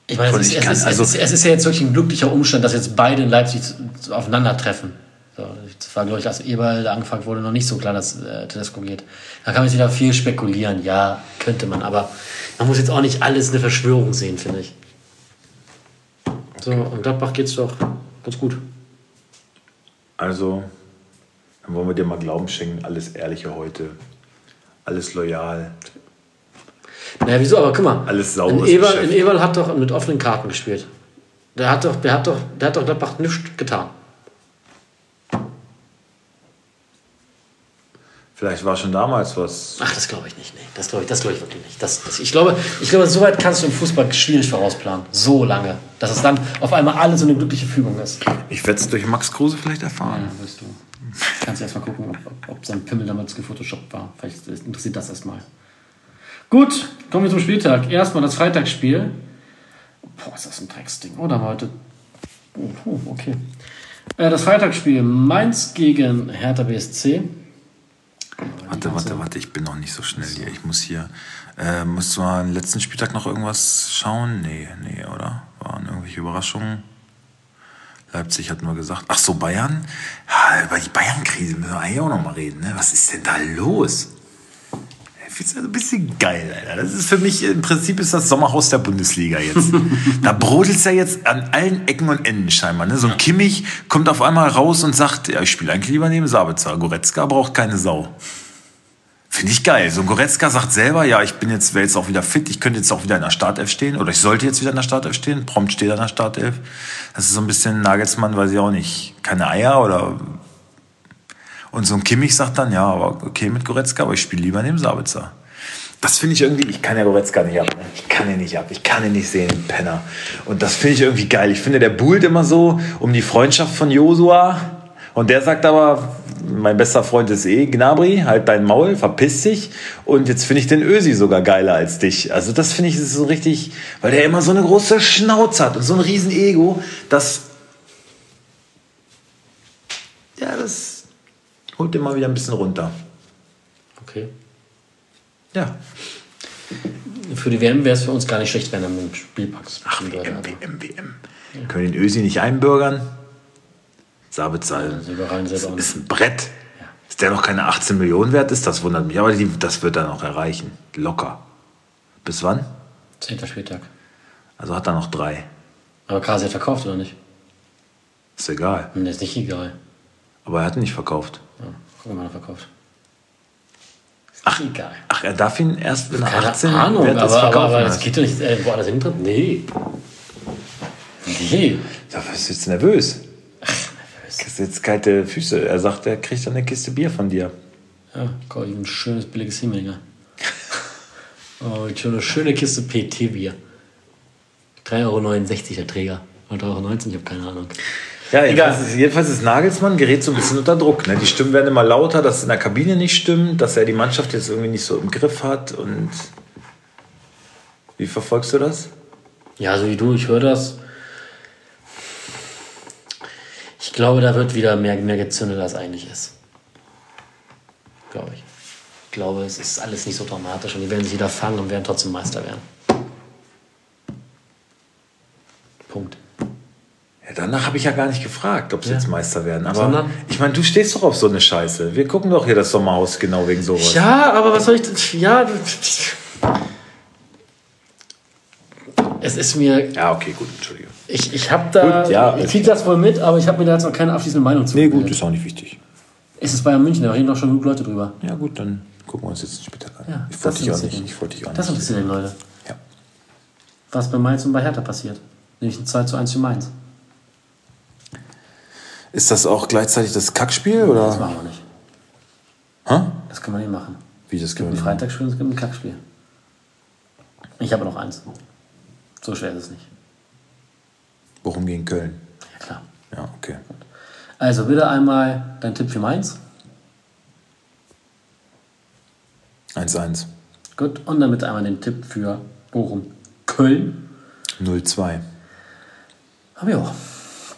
ich meine, es ist, es, ist, also- es, ist, es ist ja jetzt wirklich ein glücklicher Umstand, dass jetzt beide in Leipzig aufeinandertreffen. So, das war, glaube ich, als Eberl angefangen wurde, noch nicht so klar, dass äh, Tedesco geht. Da kann man jetzt wieder viel spekulieren. Ja, könnte man, aber man muss jetzt auch nicht alles eine Verschwörung sehen, finde ich. So, und Gladbach geht's doch ganz gut. Also, dann wollen wir dir mal Glauben schenken, alles Ehrliche heute, alles loyal. Naja, wieso? Aber guck mal. Alles sauberes in Eberl, in Eberl hat doch mit offenen Karten gespielt. Der hat doch, der hat doch, der hat doch Gladbach nichts getan. Vielleicht war schon damals was. Ach, das glaube ich nicht. Nee, das glaube ich, das glaube ich wirklich nicht. Das, das, ich glaube, ich glaube, so weit kannst du im Fußball schwierig vorausplanen. So lange. Dass es dann auf einmal alles so eine glückliche Fügung ist. Ich werde es durch Max Kruse vielleicht erfahren. Ja, wirst du. Kannst du erstmal gucken, ob, ob, sein Pimmel damals gefotoshoppt war. Vielleicht interessiert das erstmal. Gut, kommen wir zum Spieltag. Erstmal das Freitagsspiel. Boah, ist das ein Drecksding. Oder heute. Oh, oh, okay. Äh, das Freitagsspiel Mainz gegen Hertha BSC. Warte, warte, warte, ich bin noch nicht so schnell hier. Ich muss hier. Äh, musst du am letzten Spieltag noch irgendwas schauen? Nee, nee, oder? Waren irgendwelche Überraschungen? Leipzig hatten wir gesagt. Ach so, Bayern? Ja, über die Bayern-Krise müssen wir eigentlich auch noch mal reden. Ne? Was ist denn da los? Ich finde es ein bisschen geil, Alter. Das ist für mich, im Prinzip ist das Sommerhaus der Bundesliga jetzt. da brodelt es ja jetzt an allen Ecken und Enden scheinbar. Ne? So ein Kimmich kommt auf einmal raus und sagt, ja, ich spiele eigentlich lieber neben Sabitzer. Goretzka braucht keine Sau. Finde ich geil. So ein Goretzka sagt selber, ja, ich bin jetzt, wäre jetzt auch wieder fit, ich könnte jetzt auch wieder in der Startelf stehen oder ich sollte jetzt wieder in der Startelf stehen. Prompt steht er in der Startelf. Das ist so ein bisschen Nagelsmann, weiß ich auch nicht, keine Eier oder. Und so ein Kimmich sagt dann, ja, aber okay mit Goretzka, aber ich spiele lieber neben Sabitzer. Das finde ich irgendwie, ich kann ja Goretzka nicht ab. Ne? Ich kann ihn nicht ab. Ich kann ihn nicht sehen, Penner. Und das finde ich irgendwie geil. Ich finde, der buhlt immer so um die Freundschaft von Josua. Und der sagt aber, mein bester Freund ist eh Gnabri, halt dein Maul, verpiss dich. Und jetzt finde ich den Ösi sogar geiler als dich. Also das finde ich so richtig, weil der immer so eine große Schnauze hat und so ein riesen Ego, dass ja, das holt immer wieder ein bisschen runter. Okay. Ja. Für die WM wäre es für uns gar nicht schlecht, wenn er mit dem Spielpack Ach, WM, WM, WM. Können wir den Ösi nicht einbürgern? Sabitzer das ist ein Brett. Ist der noch keine 18 Millionen wert ist, das wundert mich. Aber die, das wird er noch erreichen. Locker. Bis wann? Zehnter Spieltag. Also hat er noch drei. Aber Kasi hat verkauft, oder nicht? Ist egal. Hm, ist nicht egal. Aber er hat ihn nicht verkauft. Er verkauft. Ach, egal. Ach, er darf ihn erst, er 18 Ahnung, wert ist, aber, verkaufen. Aber, das geht doch nicht äh, woanders hin drin. Nee. Nee. Da bist du jetzt nervös. Kriegst jetzt kalte Füße. Er sagt, er kriegt dann eine Kiste Bier von dir. Ja, komm, ein schönes billiges Himmelinger. oh, schon eine schöne Kiste PT-Bier. 3,69 Euro der Träger. Oder 3,19 Euro, ich habe keine Ahnung. Ja, jedenfalls ist, jedenfalls ist Nagelsmann gerät so ein bisschen unter Druck. Ne? Die Stimmen werden immer lauter, dass es in der Kabine nicht stimmt, dass er die Mannschaft jetzt irgendwie nicht so im Griff hat. Und wie verfolgst du das? Ja, so wie du, ich höre das. Ich glaube, da wird wieder mehr, mehr gezündet, als eigentlich ist. Glaube ich. Ich glaube, es ist alles nicht so dramatisch und die werden sich wieder fangen und werden trotzdem Meister werden. Punkt. Ja, danach habe ich ja gar nicht gefragt, ob sie ja. jetzt Meister werden. Aber Sondern? ich meine, du stehst doch auf so eine Scheiße. Wir gucken doch hier das Sommerhaus genau wegen sowas. Ja, aber was soll ich. Ja. Es ist mir. Ja, okay, gut, Entschuldigung. Ich, ich habe da, Gut, ja, ich kriege das wohl mit, aber ich habe mir da jetzt noch keine abschließende Meinung zu. Nee, gut, ist auch nicht wichtig. Ist es Bayern München, da reden doch schon genug Leute drüber. Ja, gut, dann gucken wir uns jetzt später an. Ja, ich wollte dich auch nicht. Ich wollte dich auch nicht. Das interessiert den Leute. Ja. Was bei Mainz und bei Hertha passiert. Nämlich ein 2 zu 1 für Mainz. Ist das auch gleichzeitig das Kackspiel? Oder? Das machen wir nicht. Hä? Das können wir nicht machen. Wie das können wir nicht? Ein Freitagsspiel und es gibt ein Kackspiel. Ich habe noch eins. So schwer ist es nicht. Worum gegen Köln? Ja, klar. Ja, okay. Also bitte einmal dein Tipp für Mainz. 1-1. Gut, und dann bitte einmal den Tipp für Bochum. Köln. 0-2. Aber ja.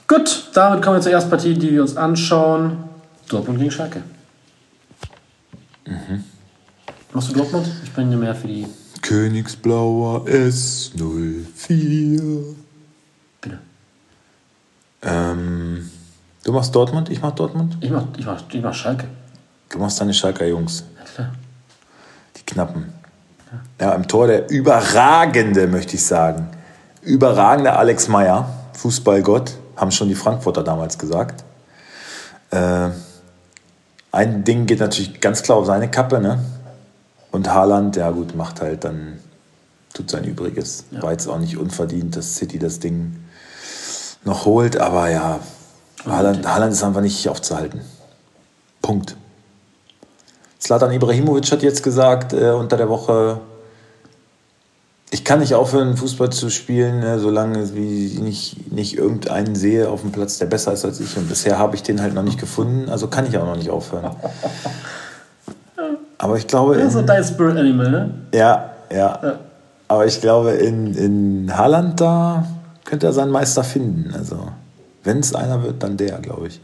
Gut, damit kommen wir zur ersten Partie, die wir uns anschauen. Dortmund gegen Schalke. Mhm. Machst du Dortmund? Ich bin ja mehr für die. Königsblauer S04. Ähm, du machst Dortmund, ich mach Dortmund? Ich mach, ich mach, ich mach Schalke. Du machst deine Schalker Jungs. Ja, klar. Die Knappen. Ja. ja, im Tor der überragende, möchte ich sagen. Überragende Alex Meyer, Fußballgott, haben schon die Frankfurter damals gesagt. Äh, ein Ding geht natürlich ganz klar auf seine Kappe, ne? Und Haaland, ja gut, macht halt dann, tut sein Übriges. Ja. War jetzt auch nicht unverdient, dass City das Ding noch holt, aber ja, Haaland, Haaland ist einfach nicht aufzuhalten. Punkt. Slatan Ibrahimovic hat jetzt gesagt äh, unter der Woche, kann nicht aufhören, Fußball zu spielen, äh, solange ich nicht, nicht irgendeinen sehe auf dem Platz, der besser ist als ich. Und bisher habe ich den halt noch nicht gefunden, also kann ich auch noch nicht aufhören. Aber ich glaube. Das ist so dein Spirit Animal, ne? Ja, ja. ja. Aber ich glaube, in, in Haaland da könnte er seinen Meister finden. Also, wenn es einer wird, dann der, glaube ich.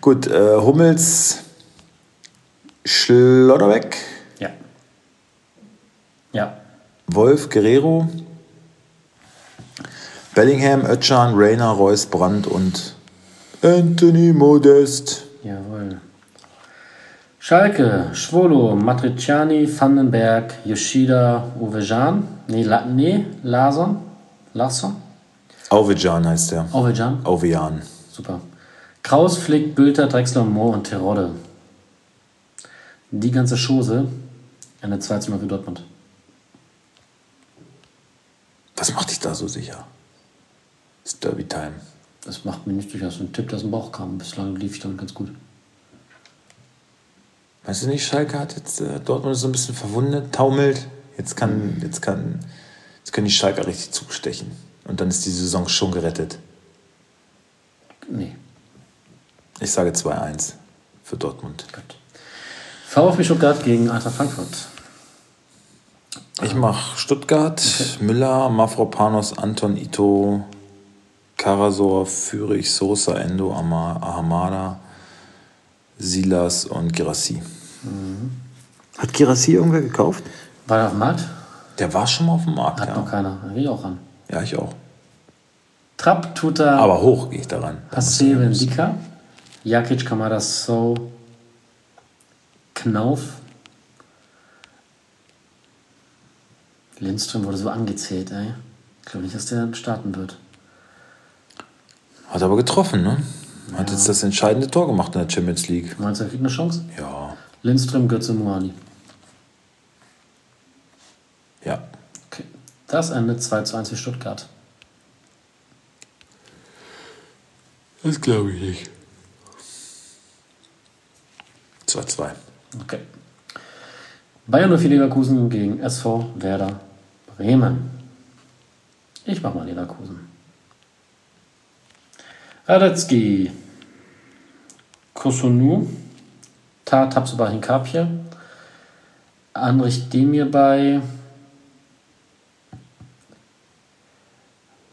Gut, äh, Hummels, Schlotterbeck. Wolf, Guerrero. Bellingham, Ötchan, Rainer, Reus, Brandt und Anthony Modest. Jawohl. Schalke, Schwolo, Matriciani, Vandenberg, Yoshida, Uwejan. Nee, La nee Larson. Larson. Auvejan heißt der. Auvejan? Auvejan. Super. Kraus, Flick, Bülter, Drexler, Mohr und Terodde. Die ganze Chose. Eine 2 zu 0 für Dortmund. Was macht dich da so sicher? Das ist Derby Time. Das macht mir nicht durchaus ein Tipp, aus dem Bauch kam. Bislang lief ich damit ganz gut. Weißt du nicht, Schalke hat jetzt äh, Dortmund ist so ein bisschen verwundet, taumelt. Jetzt kann, jetzt kann, jetzt können die Schalker richtig zustechen. Und dann ist die Saison schon gerettet. Nee, Ich sage 2-1 für Dortmund. gut. VfB Stuttgart gegen Eintracht Frankfurt. Ich mache Stuttgart, Müller, Mafropanos, Anton Ito, Karasor, Fürich, Sosa, Endo, Ama- Ahamada, Silas und Girassi. Hat Girassi irgendwer gekauft? War der auf dem Markt? Der war schon mal auf dem Markt, Hat ja. noch keiner. Da will ich auch ran. Ja, ich auch. Trapp, Tuta, Aber hoch gehe ich daran. Ich- Vendika, Jakic, Kamada, So, Knauf. Lindström wurde so angezählt, ey. Ich glaube nicht, dass der starten wird. Hat aber getroffen, ne? Hat jetzt das entscheidende Tor gemacht in der Champions League. Meinst du, er kriegt eine Chance? Ja, Lindström, Götze, Muani. ja. Okay. Das endet 2 zu 1 für Stuttgart. Das glaube ich nicht. 2-2. Okay. Bayern 04 Leverkusen gegen SV Werder Bremen. Ich mach mal Leverkusen. Radetzky. Kosunu. Ta Tapsoba Hinkapje. Andrich Demir bei.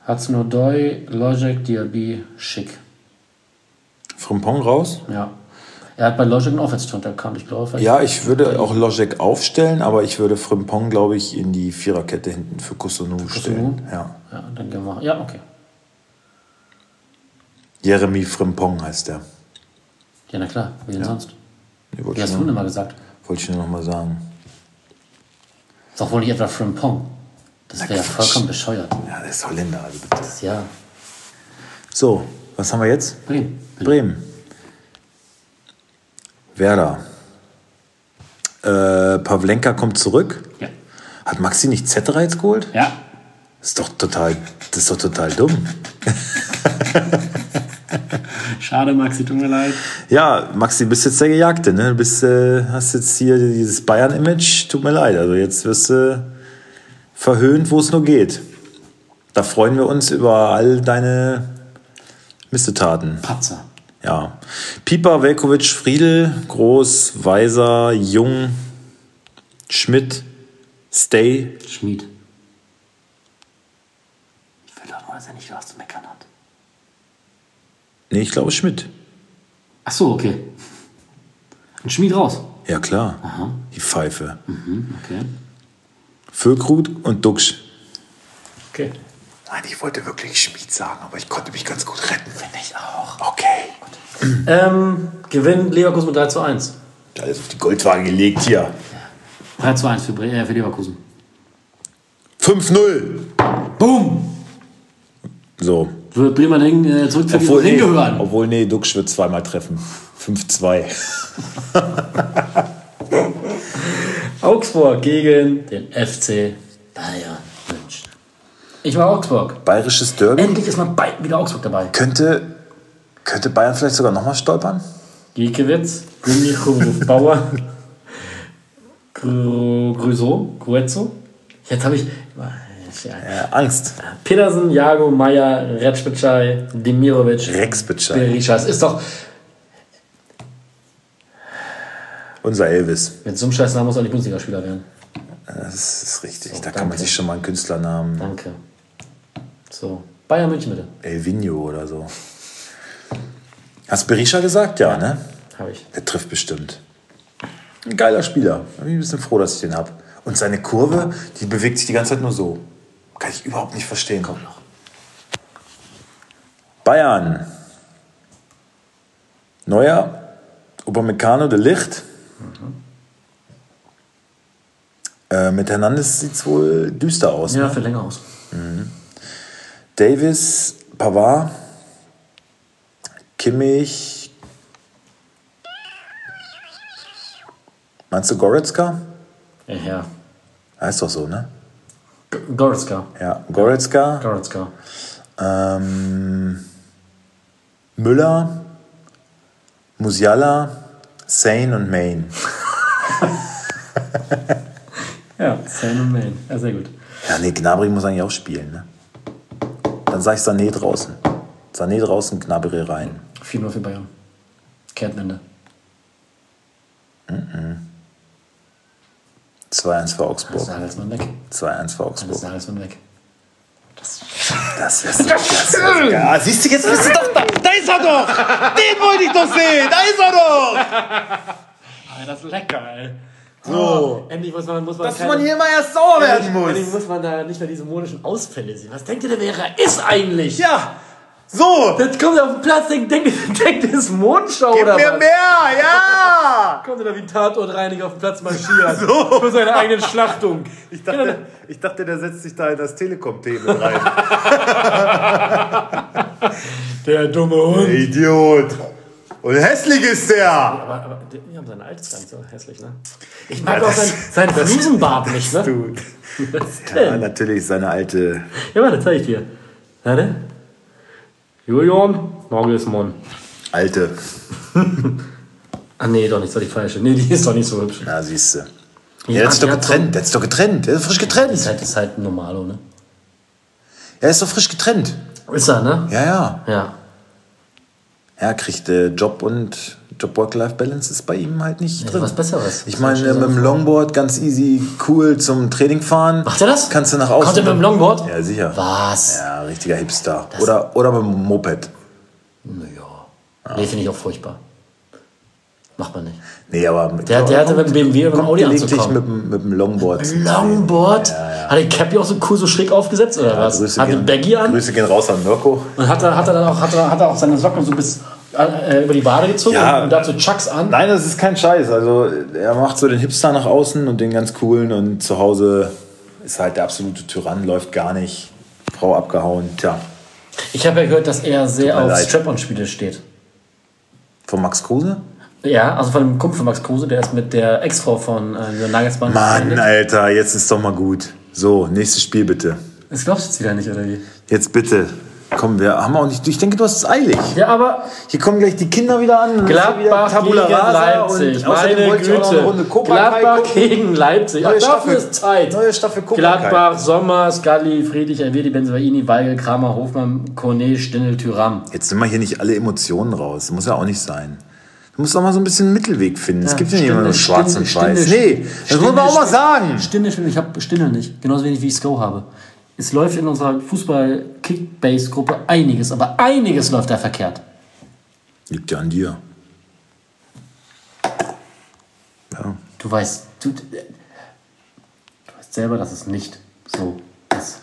Hatznodoy, Lojek, Diaby, Schick. Frimpong raus? Ja. Er hat bei Lojek einen Offense-Turn erkannt, ich glaube. Ja, ich würde auch Lojek aufstellen, aber ich würde Frimpong, glaube ich, in die Viererkette hinten für Kusunu stellen. Ja. Ja, dann gehen wir. Ja, okay. Jeremy Frimpong heißt der. Ja, na klar. Wie denn sonst? Nee, Wie hast du denn immer gesagt? wollte ich nur noch mal sagen. Ist doch wohl nicht etwa Frimpong. Das wäre ja vollkommen bescheuert. Ja, der ist Holländer, also bitte. Ja. So, was haben wir jetzt? Bremen. Bremen. Werder. Äh, Pavlenka kommt zurück. Ja. Hat Maxi nicht Zetterer jetzt geholt? Ja. Das ist doch total, das ist doch total dumm. Schade, Maxi, tut mir leid. Ja, Maxi, bist jetzt der Gejagte, ne? Du bist, äh, hast jetzt hier dieses Bayern-Image. Tut mir leid. Also jetzt wirst du verhöhnt, wo es nur geht. Da freuen wir uns über all deine Missetaten. Patzer. Ja. Pieper, Velkovic, Friedel, Groß, Weiser, Jung, Schmidt, Stay. Schmied. Ich will doch nur, dass er nicht was zu meckern hat. Nee, ich glaube Schmidt. Ach so, okay. Ein Schmied raus. Ja, klar. Die Pfeife. Mhm, okay. Füllkrug und Duxch. Okay. Nein, ich wollte wirklich Schmied sagen, aber ich konnte mich ganz gut retten. Finde ich auch. Okay. Ähm, Gewinn Leverkusen mit 3 zu 1. Alles auf die Goldwaage gelegt hier. 3 zu 1 für, Bre äh, für Leverkusen. 5-0. Boom! So. Wird Bremen hin, äh, zurück zu Obwohl, nee, hingehören. obwohl, nee, Duxch wird zweimal treffen. 5-2. Augsburg gegen den FC Bayern München. Ich war Augsburg. Bayerisches Derby. Endlich ist mal wieder Augsburg dabei. Könnte, könnte Bayern vielleicht sogar nochmal stolpern? Giekewitz, Gummi, Kubruf, Bauer, Grüso, Gruezzo. Jetzt habe ich. Ja. Angst. Pedersen, Jago, Meier, Retschbitschei, Demirovic, Rexbitschei. Berisha. Es ist doch. Unser Elvis. Mit so einem Scheißnamen muss er nicht Bundesligaspieler werden. Das ist richtig. da kann danke. man sich schon mal einen Künstlernamen. Danke. So. Bayern München bitte. Elvinho oder so. Hast Berisha gesagt? Ja, ne? Habe ich. Der trifft bestimmt. Ein geiler Spieler. Da bin ich ein bisschen froh, dass ich den habe. Und seine Kurve, die bewegt sich die ganze Zeit nur so. Kann ich überhaupt nicht verstehen. Komm noch. Bayern. Neuer. Upamecano, de Licht. Äh, mit Hernandez sieht es wohl düster aus. Ja, Ne? für länger aus. Davis, Pavard, Kimmich. Meinst du Goretzka? Ja, ja. Heißt doch so, ne? Goretzka. Ja, Goretzka, Goretzka. ähm, Müller, Musiala, Sane und Main. Ja, Sane und Main. Ja, sehr gut. Ja, nee, Gnabry muss eigentlich auch spielen, ne? Dann sag ich Sané draußen. Sané draußen, Gnabry rein. 4-0 für Bayern. Kehrtwende. 2-1 für Augsburg. Nagelsmann weg. 2-1 für Augsburg. Nagelsmann weg. Das wär's doch. Das wär's geil. Ah, siehst du, jetzt bist du doch da. Da ist er doch. Den wollte ich doch sehen. Da ist er doch. Ah, das ist lecker, ey. So. Endlich muss man, muss man Dass man hier immer erst sauer werden Endlich muss. muss man da nicht mehr diese modischen Ausfälle sehen. Was denkt ihr denn, wer er ist eigentlich? Ja. So. Jetzt kommt er auf den Platz, denkt, denkt, denkt das ist Mondschau Gib oder mir was? mehr. Ja. Kommt er da wie ein Tatortreiniger auf den Platz marschiert. so. Für seine eigenen Schlachtung. Ich dachte, ich dachte, der setzt sich da in das Telekom-Thema rein. Der dumme Hund. Idiot. Und hässlich ist der. Aber, aber die die haben sein altes nicht so hässlich, ne? Ich mag Ja, auch das- sein, sein Flusenbart nicht, ne? Du. Was ist Ja, denn? natürlich seine alte. Ja, warte, zeig ich dir. Warte. Julian Nagelsmann. Alte. Ah, nee, doch nicht, das war die falsche. Nee, die ist doch nicht so hübsch. Na, siehst du. Ja, Ja, der ist doch getrennt. Der ist doch getrennt. Der ist frisch getrennt. Ist halt, ist halt ein Normalo, ne? Er ist doch frisch getrennt. Ist er, ne? Ja, ja. Ja. Er kriegt äh, Job und Job-Work-Life-Balance ist bei ihm halt nicht Ist drin. was Besseres. Ich meine, mit dem Longboard ganz easy, cool zum Training fahren. Macht er das? Kannst du nach außen. Kommt er mit dem Longboard? Ja, sicher. Was? Ja, richtiger Hipster. Oder, oder mit dem Moped. Naja. Nee, finde ich auch furchtbar. Macht man nicht. Nee, aber mit, Der, der hatte mit dem BMW mit dem Audi gelegentlich mit, dem- mit dem Longboard. Longboard? Hat der Cappy auch so cool so schräg aufgesetzt oder Training. was? Grüße hat gehen- Baggy an Grüße gehen raus an Mirko. und hat er, hat er dann auch, hat er, hat er auch seine Socken so bis äh, über die Wade gezogen Ja. und dazu Chucks an. Nein, das ist kein Scheiß. Also er macht so den Hipster nach außen und den ganz coolen und zu Hause ist halt der absolute Tyrann, läuft gar nicht. Frau abgehauen. Tja, Ich habe ja gehört, dass er sehr auf. Strap-on-Spiele steht. von Max Kruse? Ja, also von dem Kumpel von Max Kruse, der ist mit der Ex-Frau von äh, Nagelsmann. Mann. Alter, jetzt ist doch mal gut. So, nächstes Spiel bitte. Das glaubst du jetzt wieder nicht, oder wie? Jetzt bitte. Komm, wir haben auch nicht. Ich denke, du hast es eilig. Ja, aber Hier kommen gleich die Kinder wieder an. Gladbach Tabula gegen rasa Leipzig. Meine Güte. Gladbach gegen Leipzig. Ach, Neue dafür Staffel. ist Zeit. Neue Staffel Cobra. Gladbach, Sommer, Scully, Friedrich, Elvedi, Benzabaini, Weigel, Kramer, Hofmann, Kone, Stindl, Tyram. Jetzt nimm mal hier nicht alle Emotionen raus. Muss ja auch nicht sein. Du musst doch mal so ein bisschen einen Mittelweg finden. es gibt ja nicht immer nur schwarz und weiß. Nee, das muss man auch mal sagen. Stindl, ich habe Stindl nicht. Genauso wenig wie ich Sko habe. Es läuft in unserer Fußball-Kickbase-Gruppe einiges, aber einiges läuft da verkehrt. Liegt ja an dir. Ja. Du weißt, du, du weißt selber, dass es nicht so ist.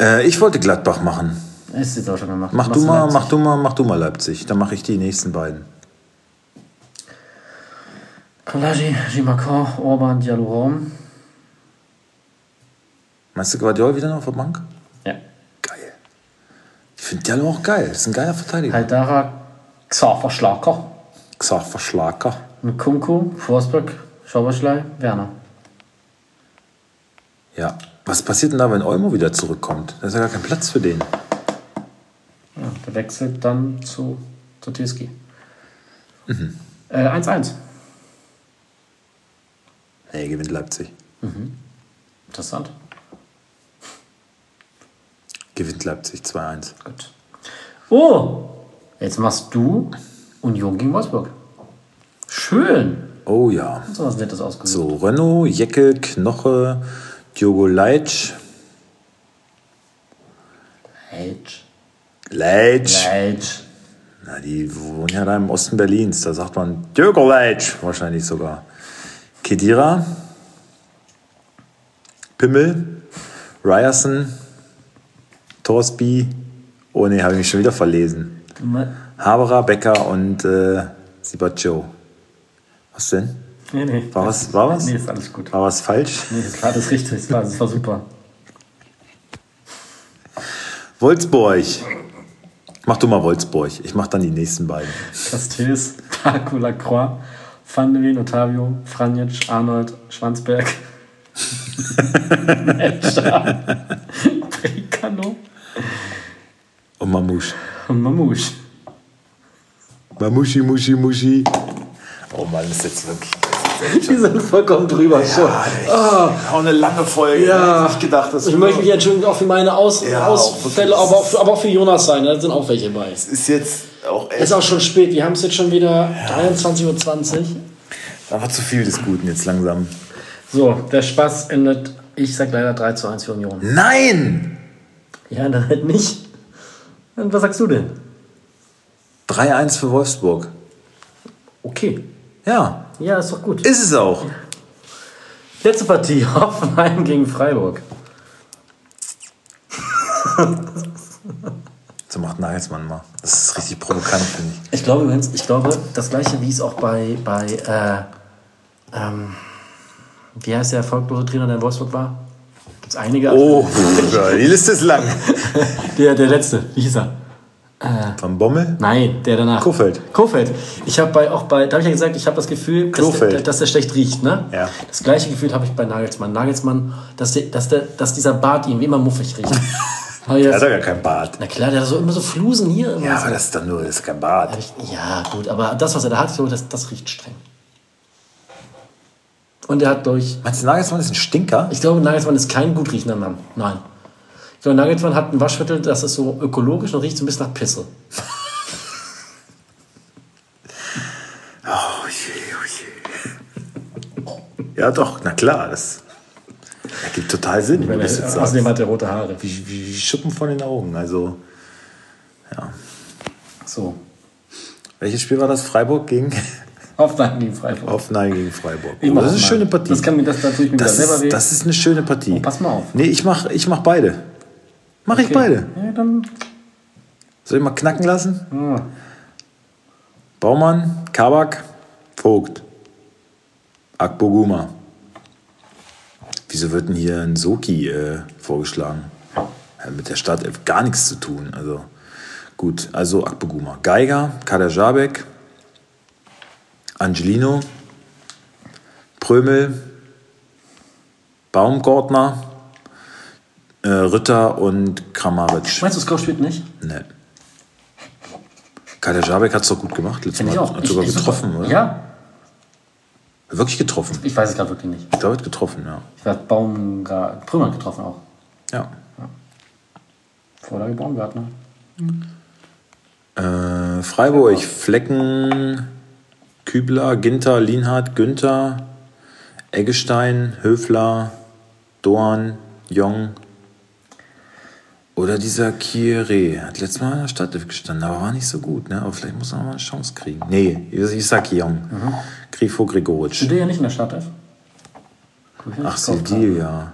Äh, ich wollte Gladbach machen. Ist jetzt auch schon gemacht. Mach du mal, Leipzig. mach du mal, mach du mal Leipzig. Dann mache ich die nächsten beiden. Kolagi, Gimacan, Orban, Diallo, Raum. Meinst du Guardiol wieder noch auf der Bank? Ja. Geil. Ich finde Diallo auch geil. Das ist ein geiler Verteidiger. Haidara, Xaver, Schlager. Xaver Schlager. Nkunku, Forsberg, Schauberschlei, Werner. Ja. Was passiert denn da, wenn Olmo wieder zurückkommt? Da ist ja gar kein Platz für den. Ja, der wechselt dann zu, zu TSG. Mhm. Äh, 1-1. Nee, gewinnt Leipzig. Interessant. Gewinnt Leipzig 2-1. Gut. Oh, jetzt machst du Union gegen Wolfsburg. Schön. Oh ja. So was Nettes ausgesucht. So, Renault, Jeckel, Knoche, Diogo Leitsch. Leitsch. Leitsch. Leitsch. Na, die wohnen ja da im Osten Berlins. Da sagt man Diogo Leitsch wahrscheinlich sogar. Kedira. Pimmel. Ryerson. Torsby. Oh ne, habe ich mich schon wieder verlesen. Haberer, Becker und äh, Sibaccio. Was denn? Nee, nee. War was? War was? Nee, ist alles gut. War was falsch? Nee, das war das richtig. Das war, das war super. Wolfsburg. Mach du mal Wolfsburg. Ich mach dann die nächsten beiden. Castells, Paco Lacroix, Van de Ven, Otavio, Franjic, Arnold, Schwanzberg, Matcha, Precano Und Mamouche. und Mamouche. Mamuschi, Muschi, Muschi. Oh Mann, ist jetzt wirklich. Die sind vollkommen drüber schon. Oh. Auch eine lange Folge. Ja. Ich gedacht, dass Ich möchte mich entschuldigen auch für meine Aus Ja, Ausfälle, auch aber auch, für, aber auch für Jonas sein. Da sind auch welche bei. Es ist jetzt auch echt ist auch schon spät. Wir haben es jetzt schon wieder 23.20 Uhr. Einfach zu viel des Guten jetzt langsam. So, der Spaß endet, ich sag leider 3 zu 1 für Union. Nein! Ja, dann halt nicht. Und was sagst du denn? 3-1 für Wolfsburg. Okay. Ja, Ja, ist doch gut. ist es auch. Letzte Partie, Hoffenheim gegen Freiburg. So macht Nagelsmann mal. Das ist richtig provokant, finde ich. Ich glaube übrigens, ich glaube, das gleiche wie es auch bei, bei äh, ähm, wie heißt der erfolglose Trainer, der in Wolfsburg war? Gibt es einige? Oh, die Liste ist lang. Der, der letzte, wie hieß er? Van Bommel? Nein, der danach. Kofeld. Kofeld. Ich habe bei auch bei, da habe ich ja gesagt, ich habe das Gefühl, dass der, dass der schlecht riecht, ne? Ja. Das gleiche Gefühl habe ich bei Nagelsmann. Nagelsmann, dass, der, dass, der, dass dieser Bart ihm immer muffig riecht. Ich Er jetzt- hat doch gar keinen Bart. Na klar, der hat so immer so Flusen hier. Immer Ja, so. aber das ist doch nur, das ist kein Bart. Ja, gut, aber das, was er da hat, so, das, das riecht streng. Und er hat durch. Meinst du, Nagelsmann ist ein Stinker? Ich glaube, Nagelsmann ist kein gut riechender Mann. Nein. Ich glaube, Nagelsmann hat ein Waschmittel, das ist so ökologisch und riecht so ein bisschen nach Pisse. Oh je, oh je. Ja, doch, na klar. Das ergibt total Sinn, wenn du das jetzt. Außerdem hat er rote Haare. Wie, wie, wie Schuppen von den Augen. Also, ja. So. Welches Spiel war das? Freiburg gegen Hoffenheim gegen Freiburg. Hoffenheim gegen Freiburg. Ich Oh, das ist eine schöne Partie. Das kann mir das, da ich wieder das, selber weh. ist, das ist eine schöne Partie. Oh, pass mal auf. Nee, ich mach, ich mach beide. Mach ich Okay. beide. Ja, dann. Soll ich mal knacken lassen? Ja. Baumann, Kabak, Vogt, Akboguma. Wieso wird denn hier ein Soki äh, vorgeschlagen? Hat mit der Startelf gar nichts zu tun. Also gut, also Akboguma. Geiger, Kader Jabek, Angelino, Prömel, Baumgartner, äh, Ritter und Kramaric. Meinst du, Sko spielt nicht? Ne. Kader Jabek hat es doch gut gemacht. Letztes Mal ich hat sogar Ich- ich- getroffen, oder? Ja. Wirklich getroffen. Ich weiß es gerade wirklich nicht. Ich glaube, er hat getroffen, ja. Ich war Baumgart. Prümer getroffen auch. Ja. Vorlage Baumgartner. Äh, Freiburg, Flecken, Kübler, Ginter, Lienhardt, Günther, Eggestein, Höfler, Doan, Jong. Oder dieser Kieré. Hat letztes Mal in der Stadt gestanden, aber war nicht so gut. Ne? Aber vielleicht muss er noch mal eine Chance kriegen. Nee, ich sag Jong. Grifo Gregoritsch. Der ja nicht in der Startelf? Ach, Sildilia.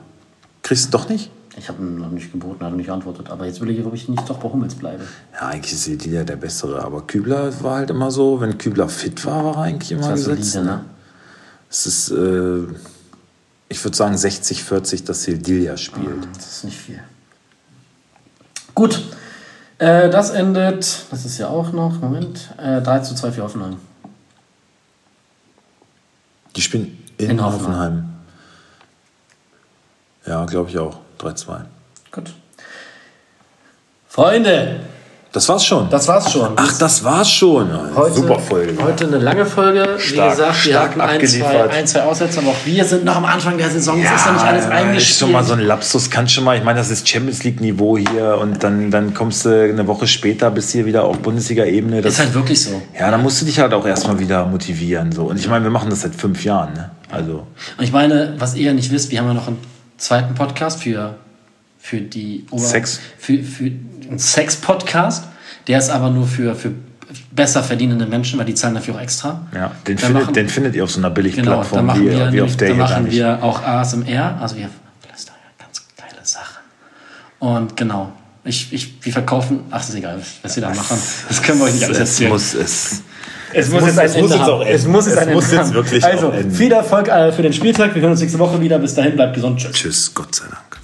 Kriegst du doch nicht? Ich habe ihn noch nicht geboten, hat nicht geantwortet. Aber jetzt will ich, ob ich nicht doch bei Hummels bleibe. Ja, eigentlich ist Sildilia der Bessere. Aber Kübler war halt immer so, wenn Kübler fit war, war er eigentlich immer Das gesetzt. solide, ne? Es ist, äh, ich würde sagen 60-40, dass Sildilia spielt. Das ist nicht viel. Gut. Äh, das endet, das ist ja auch noch, Moment, äh, 3 zu 2 für Hoffenheim. Die spielen in, In Hoffenheim. Hoffenheim. Ja, glaube ich auch. 3-2. Gut. Freunde, Das war's schon. das war's schon. Ach, das war's schon. Heute, Super Folge. Heute eine lange Folge. Wie Stark, gesagt, wir stark hatten ein zwei, ein, zwei Aussätze, aber auch wir sind noch am Anfang der Saison. es ist noch nicht alles ist eingespielt. schon mal so ein Lapsus, kann schon mal, ich meine, das ist Champions League Niveau hier und dann, dann kommst du eine Woche später bis hier wieder auf Bundesliga-Ebene. Das- ist halt wirklich so. Ja, dann musst du dich halt auch erstmal wieder motivieren. So. Und ich meine, wir machen das seit fünf Jahren. Ne? Also, Und ich meine, was ihr nicht wisst, wir haben ja noch einen zweiten Podcast für, für die Ober Sex. Für, für einen Sex-Podcast. Der ist aber nur für, für besser verdienende Menschen, weil die zahlen dafür auch extra. ja, den, findet, machen- den findet ihr auf so einer Genau, Billigplattform da machen wie, wir, wie auf der da hier gar machen wir auch ASMR, also wir flüstern ja ganz geile Sachen. Und genau, ich, ich, wir verkaufen, ach, ist egal, was wir da machen, das können wir euch nicht alles es erzählen. muss es. Es muss- es muss jetzt auch enden. Es muss jetzt, Es ein muss Ende jetzt haben. wirklich Also, viel Erfolg äh, für den Spieltag. Wir hören uns nächste Woche wieder. Bis dahin, bleibt gesund. Tschüss. Tschüss, Gott sei Dank.